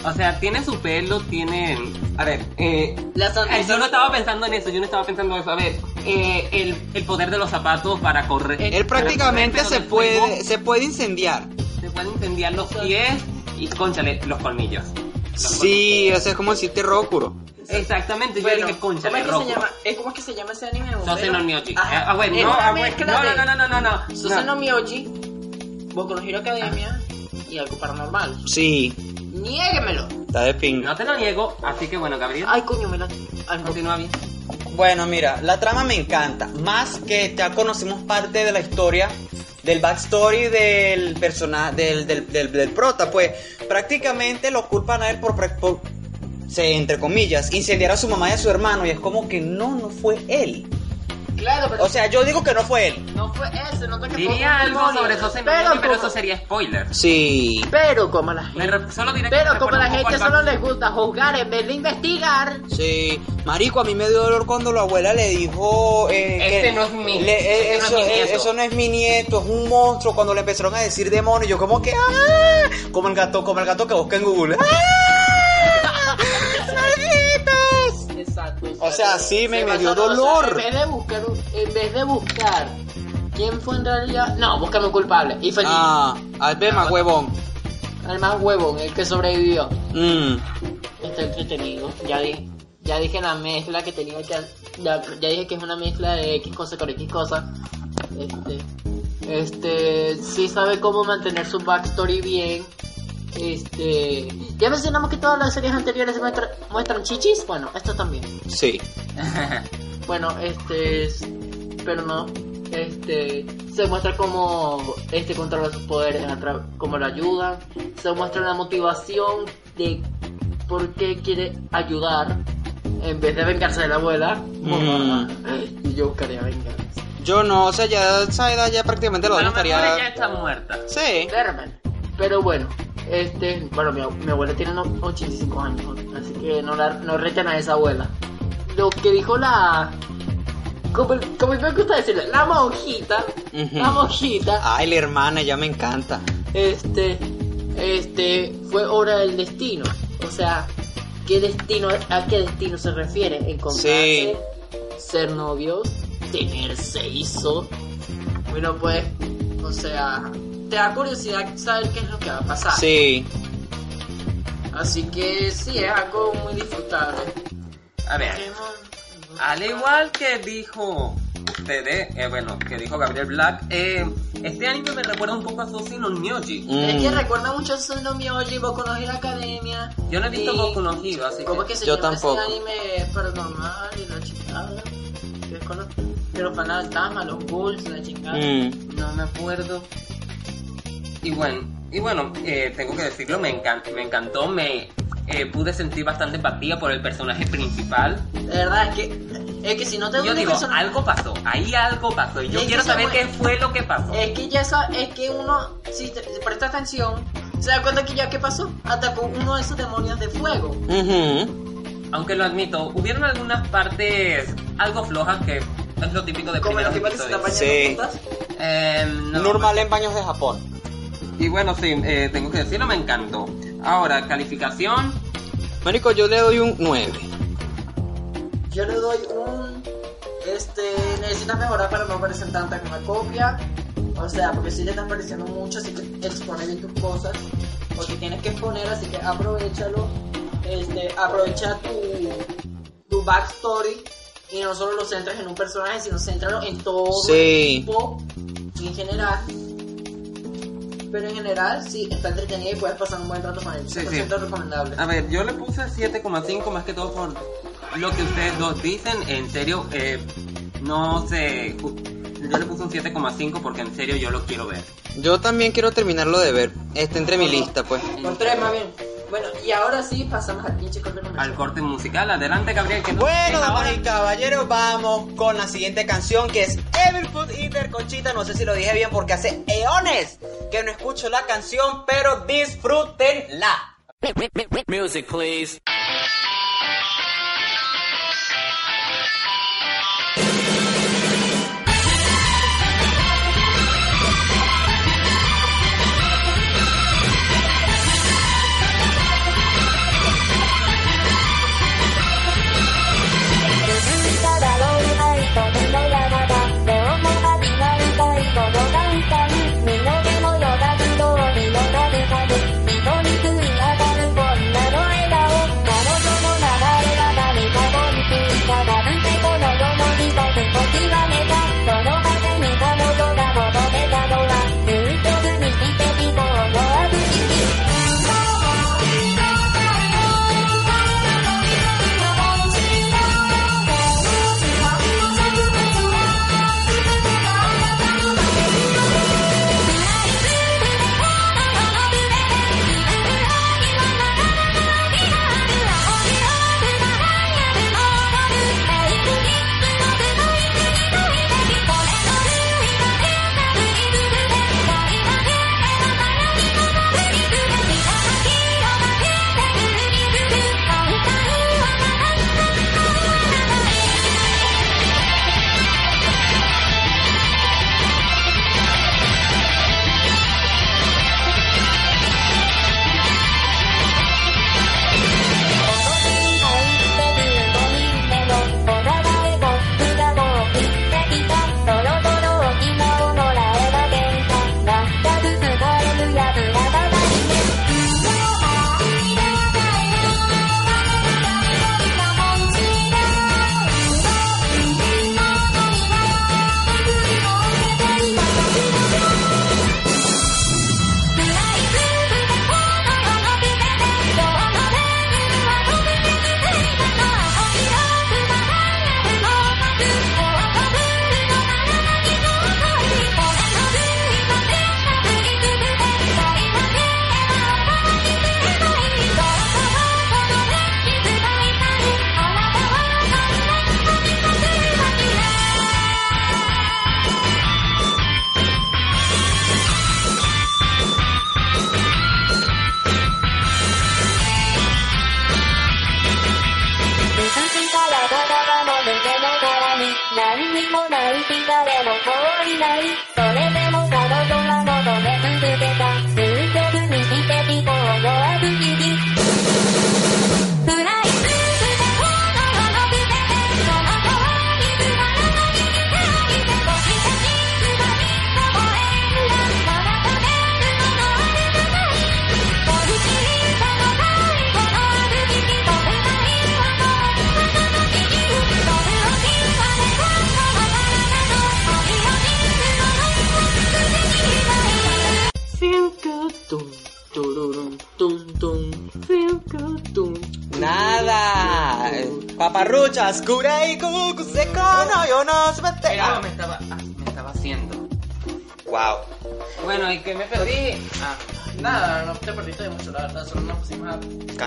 O sea, tiene su pelo, tiene. A ver, eh. Eh, yo no estaba pensando en eso, yo no estaba pensando en eso. A ver, eh, el, el poder de los zapatos para correr. Él prácticamente Pero se puede se puede incendiar. Se pueden incendiar los pies y, conchale, los colmillos. Sí, o sea, es como decirte Rokuro. colmillos. Exactamente, yo dije, ¿cómo conchale, es que se llama? ¿Eh, ¿Cómo es que se llama ese anime de bomberos? Sose no Mioji. Ajá. Ah, bueno, Es no, una ah, bueno, mezcla no, de no, no, no, no, no. Sose No. no Mioji, Boku no Hero Academia y algo paranormal. Sí, Niéguemelo. está de ping. No te lo niego, así que bueno, Gabriel, Ay, coño, me la... Ay, no. continúa bien. Bueno, mira, la trama me encanta. Más que ya conocimos parte de la historia del backstory del personaje, del, del, del, prota, pues prácticamente lo culpan a él por, por- se, entre comillas, incendiar a su mamá y a su hermano y es como que no, no fue él. Claro, pero O sea, yo digo que no fue él. no fue ese, no que Diría fue algo sobre no pero, Mioji, pero como, eso sería spoiler. Sí. pero como la gente... re- solo diré que Pero como la gente solo les gusta juzgar en vez de investigar. Sí, marico, a mí me dio dolor cuando la abuela le dijo eh, Este que no es mi- le- eh, este no es eso, mi eh, nieto. eso no es mi nieto, es un monstruo. Cuando le empezaron a decir demonio, yo como que ¡ah! como el gato, como el gato que busca en Google. ¡Ah! O sea, sí, me- me dio dolor. en vez de buscar, en vez de buscar quién fue en realidad, no, búscame un culpable. Y el- Ah, Albema, huevón. el más huevón, el que sobrevivió. Mm. Está entretenido. Ya dije, ya dije la mezcla que tenía que, ya, ya dije que es una mezcla de X cosa con X cosa. Este, este, sí sabe cómo mantener su backstory bien. Este, ya mencionamos que todas las series anteriores muestra- muestran chichis. Bueno, esto también. Sí. Bueno, este, es- pero no, este, se muestra cómo este controla sus poderes, cómo lo ayudan, se muestra la motivación de por qué quiere ayudar en vez de vengarse de la abuela. Mm. Y yo buscaría venganza. Yo no, o sea, ya esa edad ya prácticamente lo lo estaría. ella está muerta. Sí. Pero bueno, este, bueno, mi, mi abuela tiene no- 85 años, así que no, la, no retan a esa abuela. Lo que dijo la... Como, como me gusta decirle, la monjita, la monjita, Ay, la hermana, ya me encanta. este, este, fue obra del destino. O sea, ¿qué destino, a qué destino se refiere? Encontrarse, ser novios, tener seizo. Bueno, pues, o sea, te da curiosidad saber qué es lo que va a pasar. Sí. Así que sí, es algo muy disfrutable. A ver, al igual que dijo ustedes, eh, bueno, que dijo Gabriel Black, eh, este anime me recuerda un poco a Sushi no Myoji. Es que Mm. recuerda mucho a Sono Myoji, Boku no Hero Academia. Yo no he visto y- Boku no Hero, así ¿Cómo que... que se Yo llama tampoco. ese anime paranormal y la chingada? Que es con los, ghouls, la chingada. Mm. No me acuerdo. Y bueno, y bueno, eh, tengo que decirlo, me, encan- me encantó, me... eh, pude sentir bastante empatía por el personaje principal. De verdad, es que, es que si no te Yo digo, personaje- algo pasó, ahí algo pasó. Y yo Es quiero saber qué fue lo que pasó. Es que ya sa- es que uno, si te, presta atención, se da cuenta que ya qué pasó. Atacó uno de esos demonios de fuego. Ujú. Aunque lo admito, hubieron algunas partes algo flojas que es lo típico de primeros episodios. bañando Sí. juntas. Eh, no. Normal en baños de Japón. Y bueno, sí, eh, tengo que decirlo, me encantó. Ahora, calificación. Marico, yo le doy un 9. Yo le doy un. Este. Necesitas mejorar para no parecer tanta como una copia. O sea, porque si le están pareciendo mucho, así que expone bien tus cosas. Porque tienes que exponer, así que aprovechalo. Este, aprovecha tu, tu backstory. Y no solo lo centres en un personaje, sino céntralo en todo Sí. el equipo en general. Pero en general, sí, está entretenida y puedes pasar un buen rato con él. Sí, 100% sí. recomendable. A ver, yo le puse 7,5 más que todo por lo que ustedes dos dicen. En serio, eh, no sé. Yo le puse un 7,5 porque en serio yo lo quiero ver. Yo también quiero terminarlo de ver. Está entre mi lista, pues. Por tres, más bien. Bueno, y ahora sí pasamos al pinche corte comercial. Al corte musical, adelante Gabriel. Que Bueno, damas y caballeros, vamos con la siguiente canción que es Evil Food Eater Conchita. No sé si lo dije bien porque hace eones que no escucho la canción, pero disfrútenla. Music, please.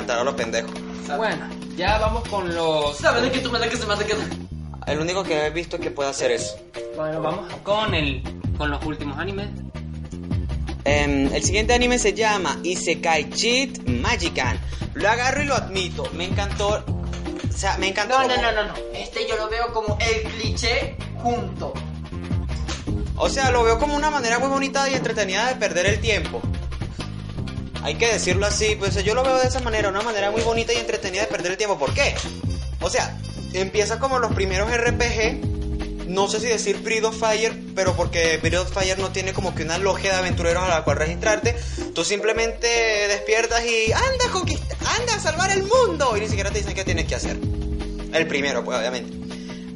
A... Cantar a los pendejos. Bueno, ya vamos con los... ¿Sabes de qué tú me que se me hace quedar? El único que he visto que puede hacer eso. Bueno, vamos con el... con los últimos animes. Em, el siguiente anime se llama Isekai Cheat Magican. Lo agarro y lo admito. Me encantó. O sea, me encantó. No, no, como- no, no, no. Este yo lo veo como el cliché junto. O sea, lo veo como una manera muy bonita y entretenida de perder el tiempo. Hay que decirlo así, pues yo lo veo de esa manera, una manera muy bonita y entretenida de perder el tiempo. ¿Por qué? O sea, empieza como los primeros RPG. No sé si decir Breath of Fire, pero porque Breath of Fire no tiene como que una logia de aventureros a la cual registrarte. Tú simplemente despiertas y anda a conquistar, anda a salvar el mundo. Y ni siquiera te dicen qué tienes que hacer. El primero, pues obviamente.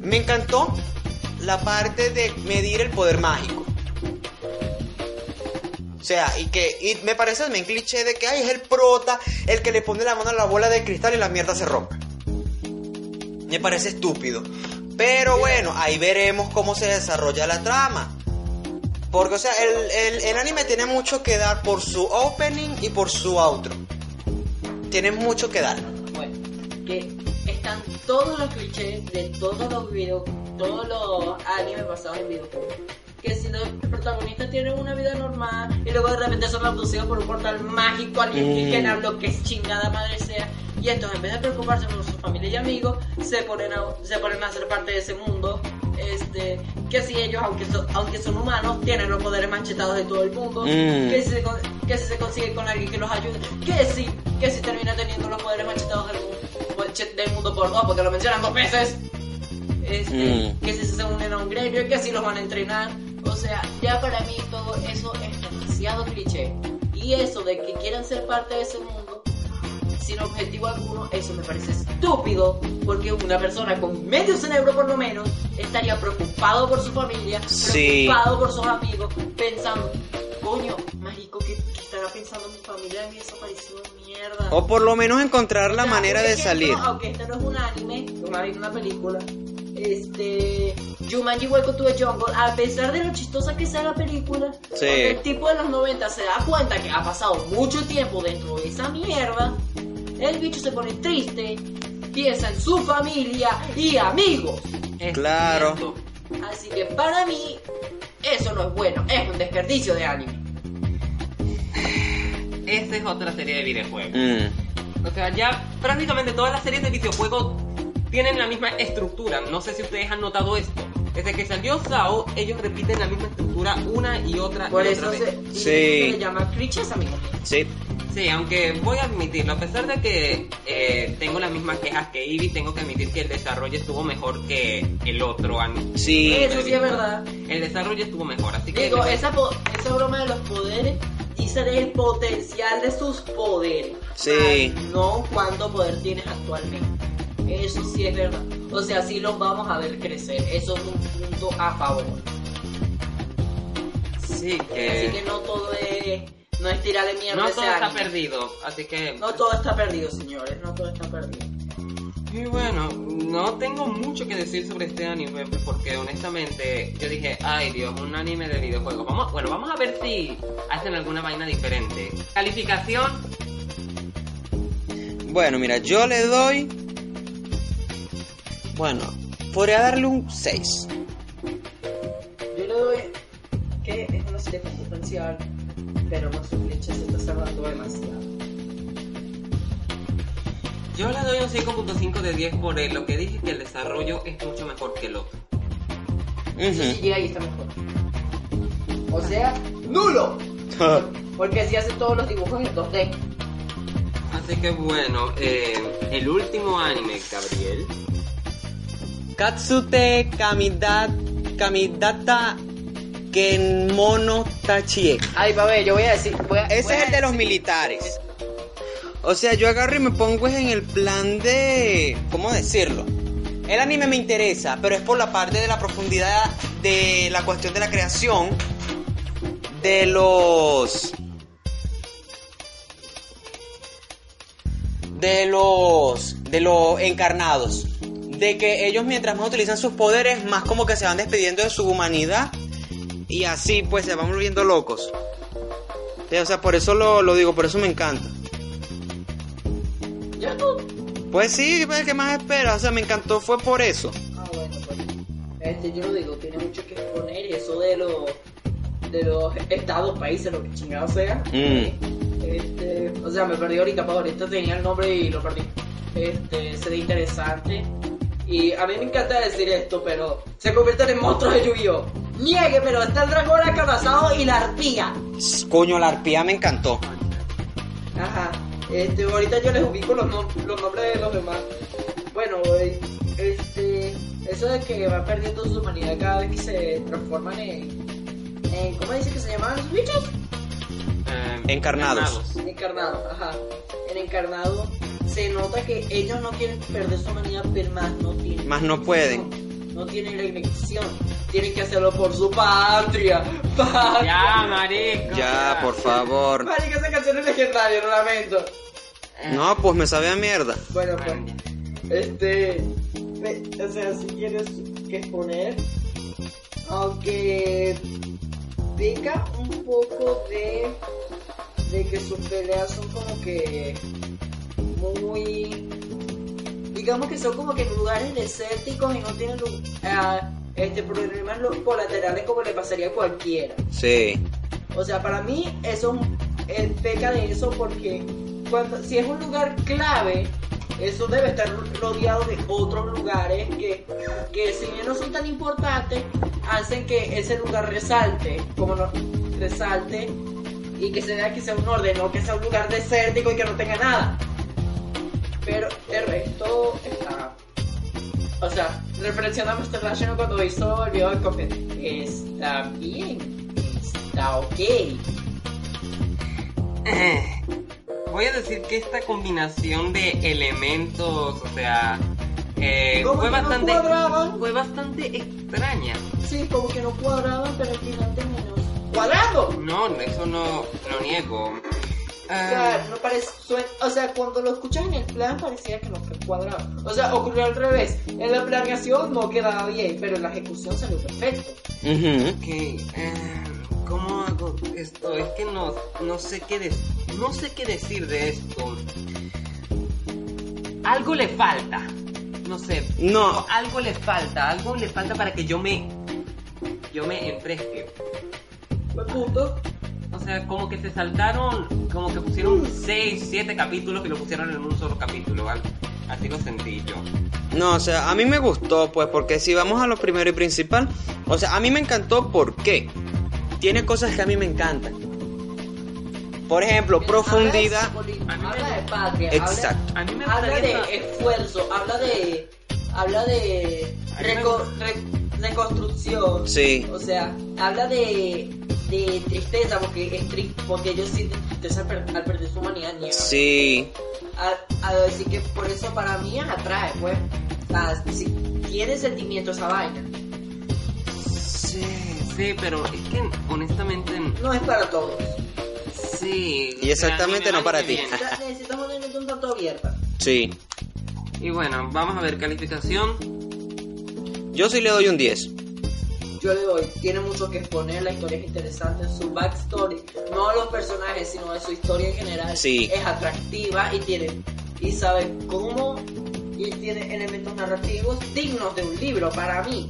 Me encantó la parte de medir el poder mágico. O sea, y que y me parece también cliché de que ay, es el prota el que le pone la mano a la bola de cristal y la mierda se rompe. Me parece estúpido. Pero bueno, ahí veremos cómo se desarrolla la trama. Porque, o sea, el, el- anime tiene mucho que dar por su opening y por su outro. Tiene mucho que dar. Bueno, que están todos los clichés de todos los videos, todos los animes basados en videojuegos. Que si los protagonistas tienen una vida normal y luego de repente son abducidos por un portal mágico alienígena, Mm. lo que es chingada madre sea. Y estos, en vez de preocuparse por su familia y amigos, se ponen a, se ponen a ser parte de ese mundo. Este, que si ellos, aunque son, aunque son humanos, tienen los poderes manchetados de todo el mundo. Mm. Que, si se, que si se consigue con alguien que los ayude. Que si, que si termina teniendo los poderes manchetados del mundo, del mundo por dos, porque lo mencionan dos veces. Este, Mm. que si se unen a un gremio, que si los van a entrenar. O sea, ya para mí todo eso es demasiado cliché. Y eso de que quieran ser parte de ese mundo sin objetivo alguno, eso me parece estúpido, porque una persona con medio cerebro por lo menos estaría preocupado por su familia, Sí. preocupado por sus amigos, pensando, coño, marico, ¿qué, qué estará pensando mi familia de mi desaparición? Mierda. O por lo menos encontrar la O sea, manera de ejemplo, salir. Aunque este no es un anime, un anime, una película. Este. Jumanji Welcome to the Jungle, a pesar de lo chistosa que sea la película, Sí. el tipo de los 90 se da cuenta que ha pasado mucho tiempo dentro de esa mierda, el bicho se pone triste, piensa en su familia y amigos. Claro. Así que para mí, eso no es bueno, es un desperdicio de anime. Esa es otra serie de videojuegos. Mm. O sea, ya prácticamente todas las series de videojuegos tienen la misma estructura. No sé si ustedes han notado esto. Desde que salió SAO, ellos repiten la misma estructura una y otra Por y eso otra se, vez. y Sí. se le llama clichés, amigos. Sí. Sí, aunque voy a admitirlo, a pesar de que eh, tengo las mismas quejas que Ivy, tengo que admitir que el desarrollo estuvo mejor que el otro anime. Sí. Eso sí es verdad. El desarrollo estuvo mejor, así que... Digo, esa, po- esa broma de los poderes dice el potencial de sus poderes. Sí. No cuánto poder tienes actualmente. Eso sí es verdad. O sea, sí los vamos a ver crecer. Eso es un punto a favor. Sí, que... Así que no todo es. No es tirarle mierda no todo está perdido, así que... No todo está perdido, señores. No todo está perdido. Y bueno, no tengo mucho que decir sobre este anime porque honestamente yo dije, ay Dios, un anime de videojuegos. Vamos, bueno, vamos a ver si hacen alguna vaina diferente. Calificación, Bueno, mira, yo le doy. Bueno, podría darle un 6. Yo le doy que es una serie con potencial, pero no su leche se está cerrando demasiado. yo le doy un 5.5 de 10 por lo que dije que el desarrollo es mucho mejor que el otro. Eso sí Ujú. llega y está mejor. O sea, nulo. Porque si hace todos los dibujos en 2D. Así que bueno, eh, el último anime, Gabriel. Katsute Kamida, Kamidata Kenmono Tachie. Ay, pa' ver, yo voy a decir. voy a- Ese voy es a el de los militares. O sea, yo agarro y me pongo es en el plan de... ¿Cómo decirlo? El anime me interesa, pero es por la parte de la profundidad de la cuestión de la creación de los... De los... De los encarnados. De que ellos mientras más utilizan sus poderes, más como que se van despidiendo de su humanidad. Y así pues se van volviendo locos. O sea, por eso lo, lo digo, por eso me encanta. Pues sí, pues, ¿qué más esperas? O sea, me encantó, fue por eso. Ah, bueno, pues. Este, yo lo digo, tiene mucho que exponer y eso de los. de los estados, países, lo que chingado sea. Mm. Este, o sea, me perdí ahorita, para ahorita tenía el nombre y lo perdí. Este, sería interesante. Y a mí me encanta decir esto, pero se convierten en monstruos de Yu-Gi-Oh! Niegue, pero está el dragón acorazado y la arpía. Coño, la arpía me encantó. Ajá. Este, ahorita yo les ubico los, nom- los nombres de los demás. Bueno, eh, este, eso de que va perdiendo su humanidad cada vez que se transforman en, en ¿cómo dice que se llamaban los bichos? Eh, Encarnados. Encarnado, ajá. En encarnado se nota que ellos no quieren perder su humanidad, pero más no tienen. Más no pueden. No, no tienen la inyección. Tienen que hacerlo por su patria. Patria. Ya, marico. Ya, por favor. Marica, esa canción es legendaria, lo lamento. No, pues me sabe a mierda. Bueno, pues. Este. me- O sea, si quieres que exponer. Aunque. Peca un poco de. De que sus peleas son como que. Muy. Digamos que son como que lugares desérticos y no tienen ah, este problemas colaterales como le pasaría a cualquiera. Sí. O sea, para mí eso eh, peca de eso porque cuando, si es un lugar clave, eso debe estar rodeado de otros lugares que, que si bien no son tan importantes, hacen que ese lugar resalte, como no, resalte y que se vea que sea un orden, no que sea un lugar desértico y que no tenga nada. Pero el resto está... O sea, referenciando a Mr. National cuando hizo el video de Coffee, está bien, está ok. Eh, Voy a decir que esta combinación de elementos, o sea, eh, fue no bastante, fue bastante extraña. Sí, como que no cuadraban, pero al final terminó cuadrando. No, eso no lo niego. O Ah, sea, no parece, o sea, cuando lo escuchas en el plan parecía que no fue cuadrado. O sea, ocurrió al revés. En la planeación no quedaba bien, pero en la ejecución salió perfecto. Ujú. ok, eh, ¿cómo hago esto? Es que no, no sé qué de- no sé qué decir de esto. Algo le falta. No sé. No. Algo le falta, algo le falta para que yo me yo me enfresque. Fue punto. O sea, como que se saltaron, como que pusieron 6, 7 capítulos y lo pusieron en un solo capítulo, algo. Así lo sentí yo. No, o sea, a mí me gustó, pues, porque si vamos a lo primero y principal, o sea, a mí me encantó porque tiene cosas que a mí me encantan. Por ejemplo, profundidad. Habla de, simbolismo, A mí me habla de gusta. patria. Exacto. A mí me Habla, habla de esfuerzo, habla de. Habla de. Reco- re- reconstrucción. Sí. O sea, habla de. De tristeza, porque es tri- porque ellos sienten tristeza al, per- al perder su humanidad. niega. Sí. A, a decir que por eso para mí atrae, pues. Si tiene sentimiento esa vaina. Sí, sí, pero es que honestamente No es para todos. sí. Y exactamente no para ti. Necesitamos una mente un tanto abierta. Sí. Y bueno, vamos a ver calificación. Yo sí le doy un 10. Yo le doy, tiene mucho que exponer, la historia es interesante, su backstory, no los personajes, sino de su historia en general, Sí. es atractiva y tiene y sabe cómo y tiene elementos narrativos dignos de un libro para mí.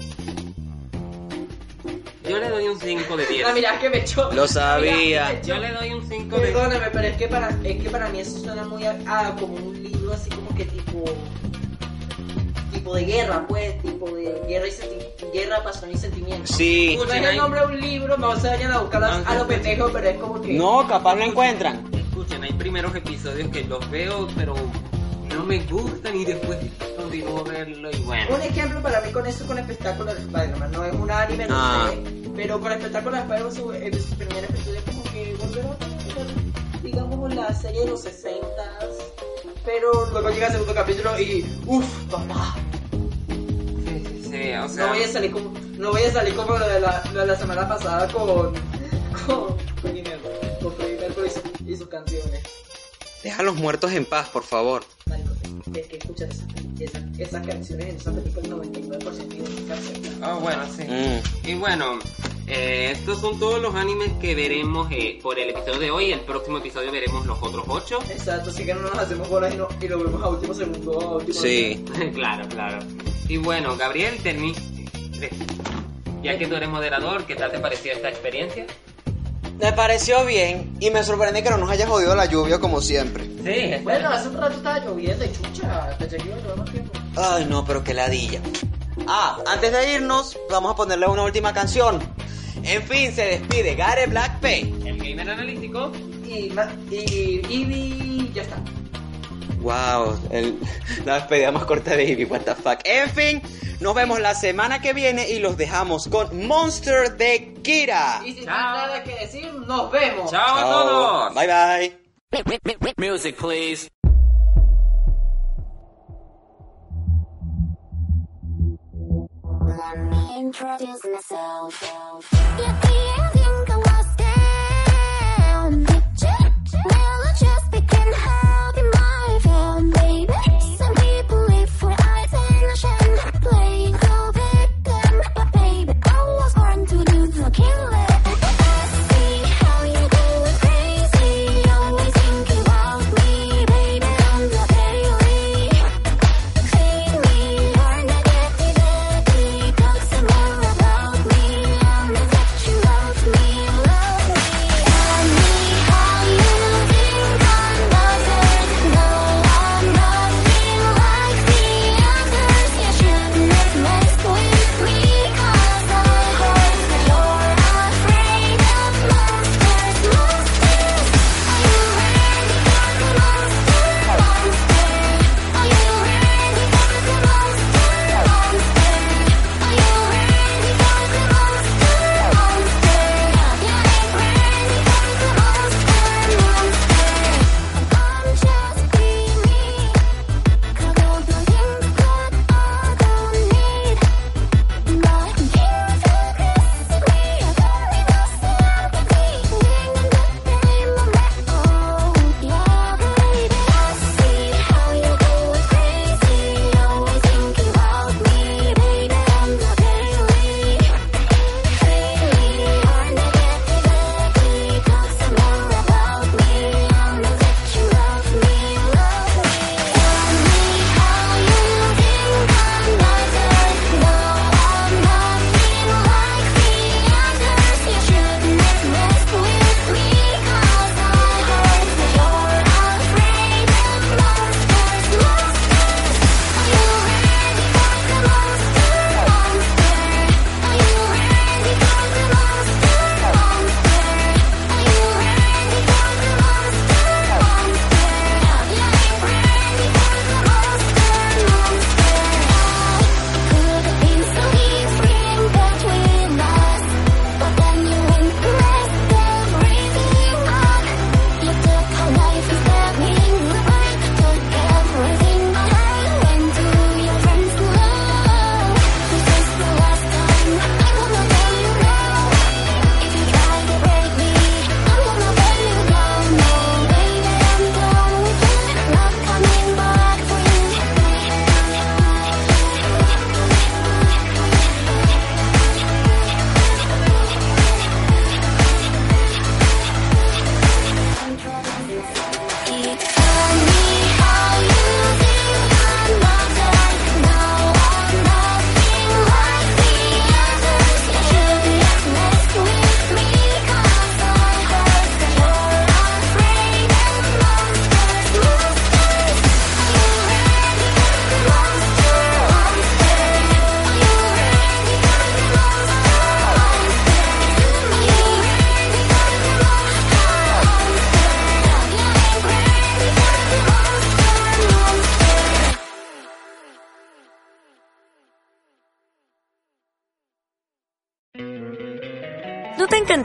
Yo le doy un 5 de 10. Ah, mira que me echó. Lo sabía. mira. Yo le doy un 5 de 10. Perdóname, pero es que para es que para mí eso suena muy a, a como un libro así como que tipo tipo de guerra, pues, tipo de guerra y guerra, pasión y sentimiento. Sí. No es el nombre de un libro, no se vayan a buscar a, a los pendejos, pero es como que. No, capaz lo encuentran. Escuchen, hay primeros episodios que los veo, pero no me gustan y después continúo a verlo y bueno. Un ejemplo para mí con eso con espectáculo de Spider-Man, no es un anime, no Ah. sé, pero con espectáculo de Spider-Man su, eh, su primer episodio es como que volver a ver, digamos, la serie de los 60 pero luego llega el segundo capítulo y uff, papá, Sí, sí, sí, o sea. no voy a salir como, no voy a salir como lo de la, lo de la semana pasada con, con, con Mercury, con Freddie Mercury y, su- y sus canciones. Deja a los muertos en paz, por favor. Marico, es que escuchar esas, canciones en esa película el 99% identificarse. Ah, bueno, sí. Mm. Y bueno, eh, estos son todos los animes que veremos eh, por el episodio de hoy. El próximo episodio veremos los otros ocho. Exacto, así que no nos hacemos bolas y, no, y lo vemos a último segundo. A último Sí. claro, claro. Y bueno, Gabriel, termi ya que tú eres moderador, ¿qué tal te pareció esta experiencia? Me pareció bien y me sorprende que no nos haya jodido la lluvia como siempre. Sí. Bueno, hace un rato estaba lloviendo y chucha, hasta que iba a más tiempo. Ay, no, pero qué ladilla. Ah, antes de irnos, vamos a ponerle una última canción. En fin, se despide Gare Blackpay. el gamer analítico. Y, ma- y, y, ya está. Wow, el- la despedida más corta de Ivy, what the fuck. En fin, nos vemos la semana que viene y los dejamos con Monster de Kira. Y sin Chao. más nada que decir, nos vemos. ¡Chao a todos! Bye bye. Music, please. Let me introduce myself.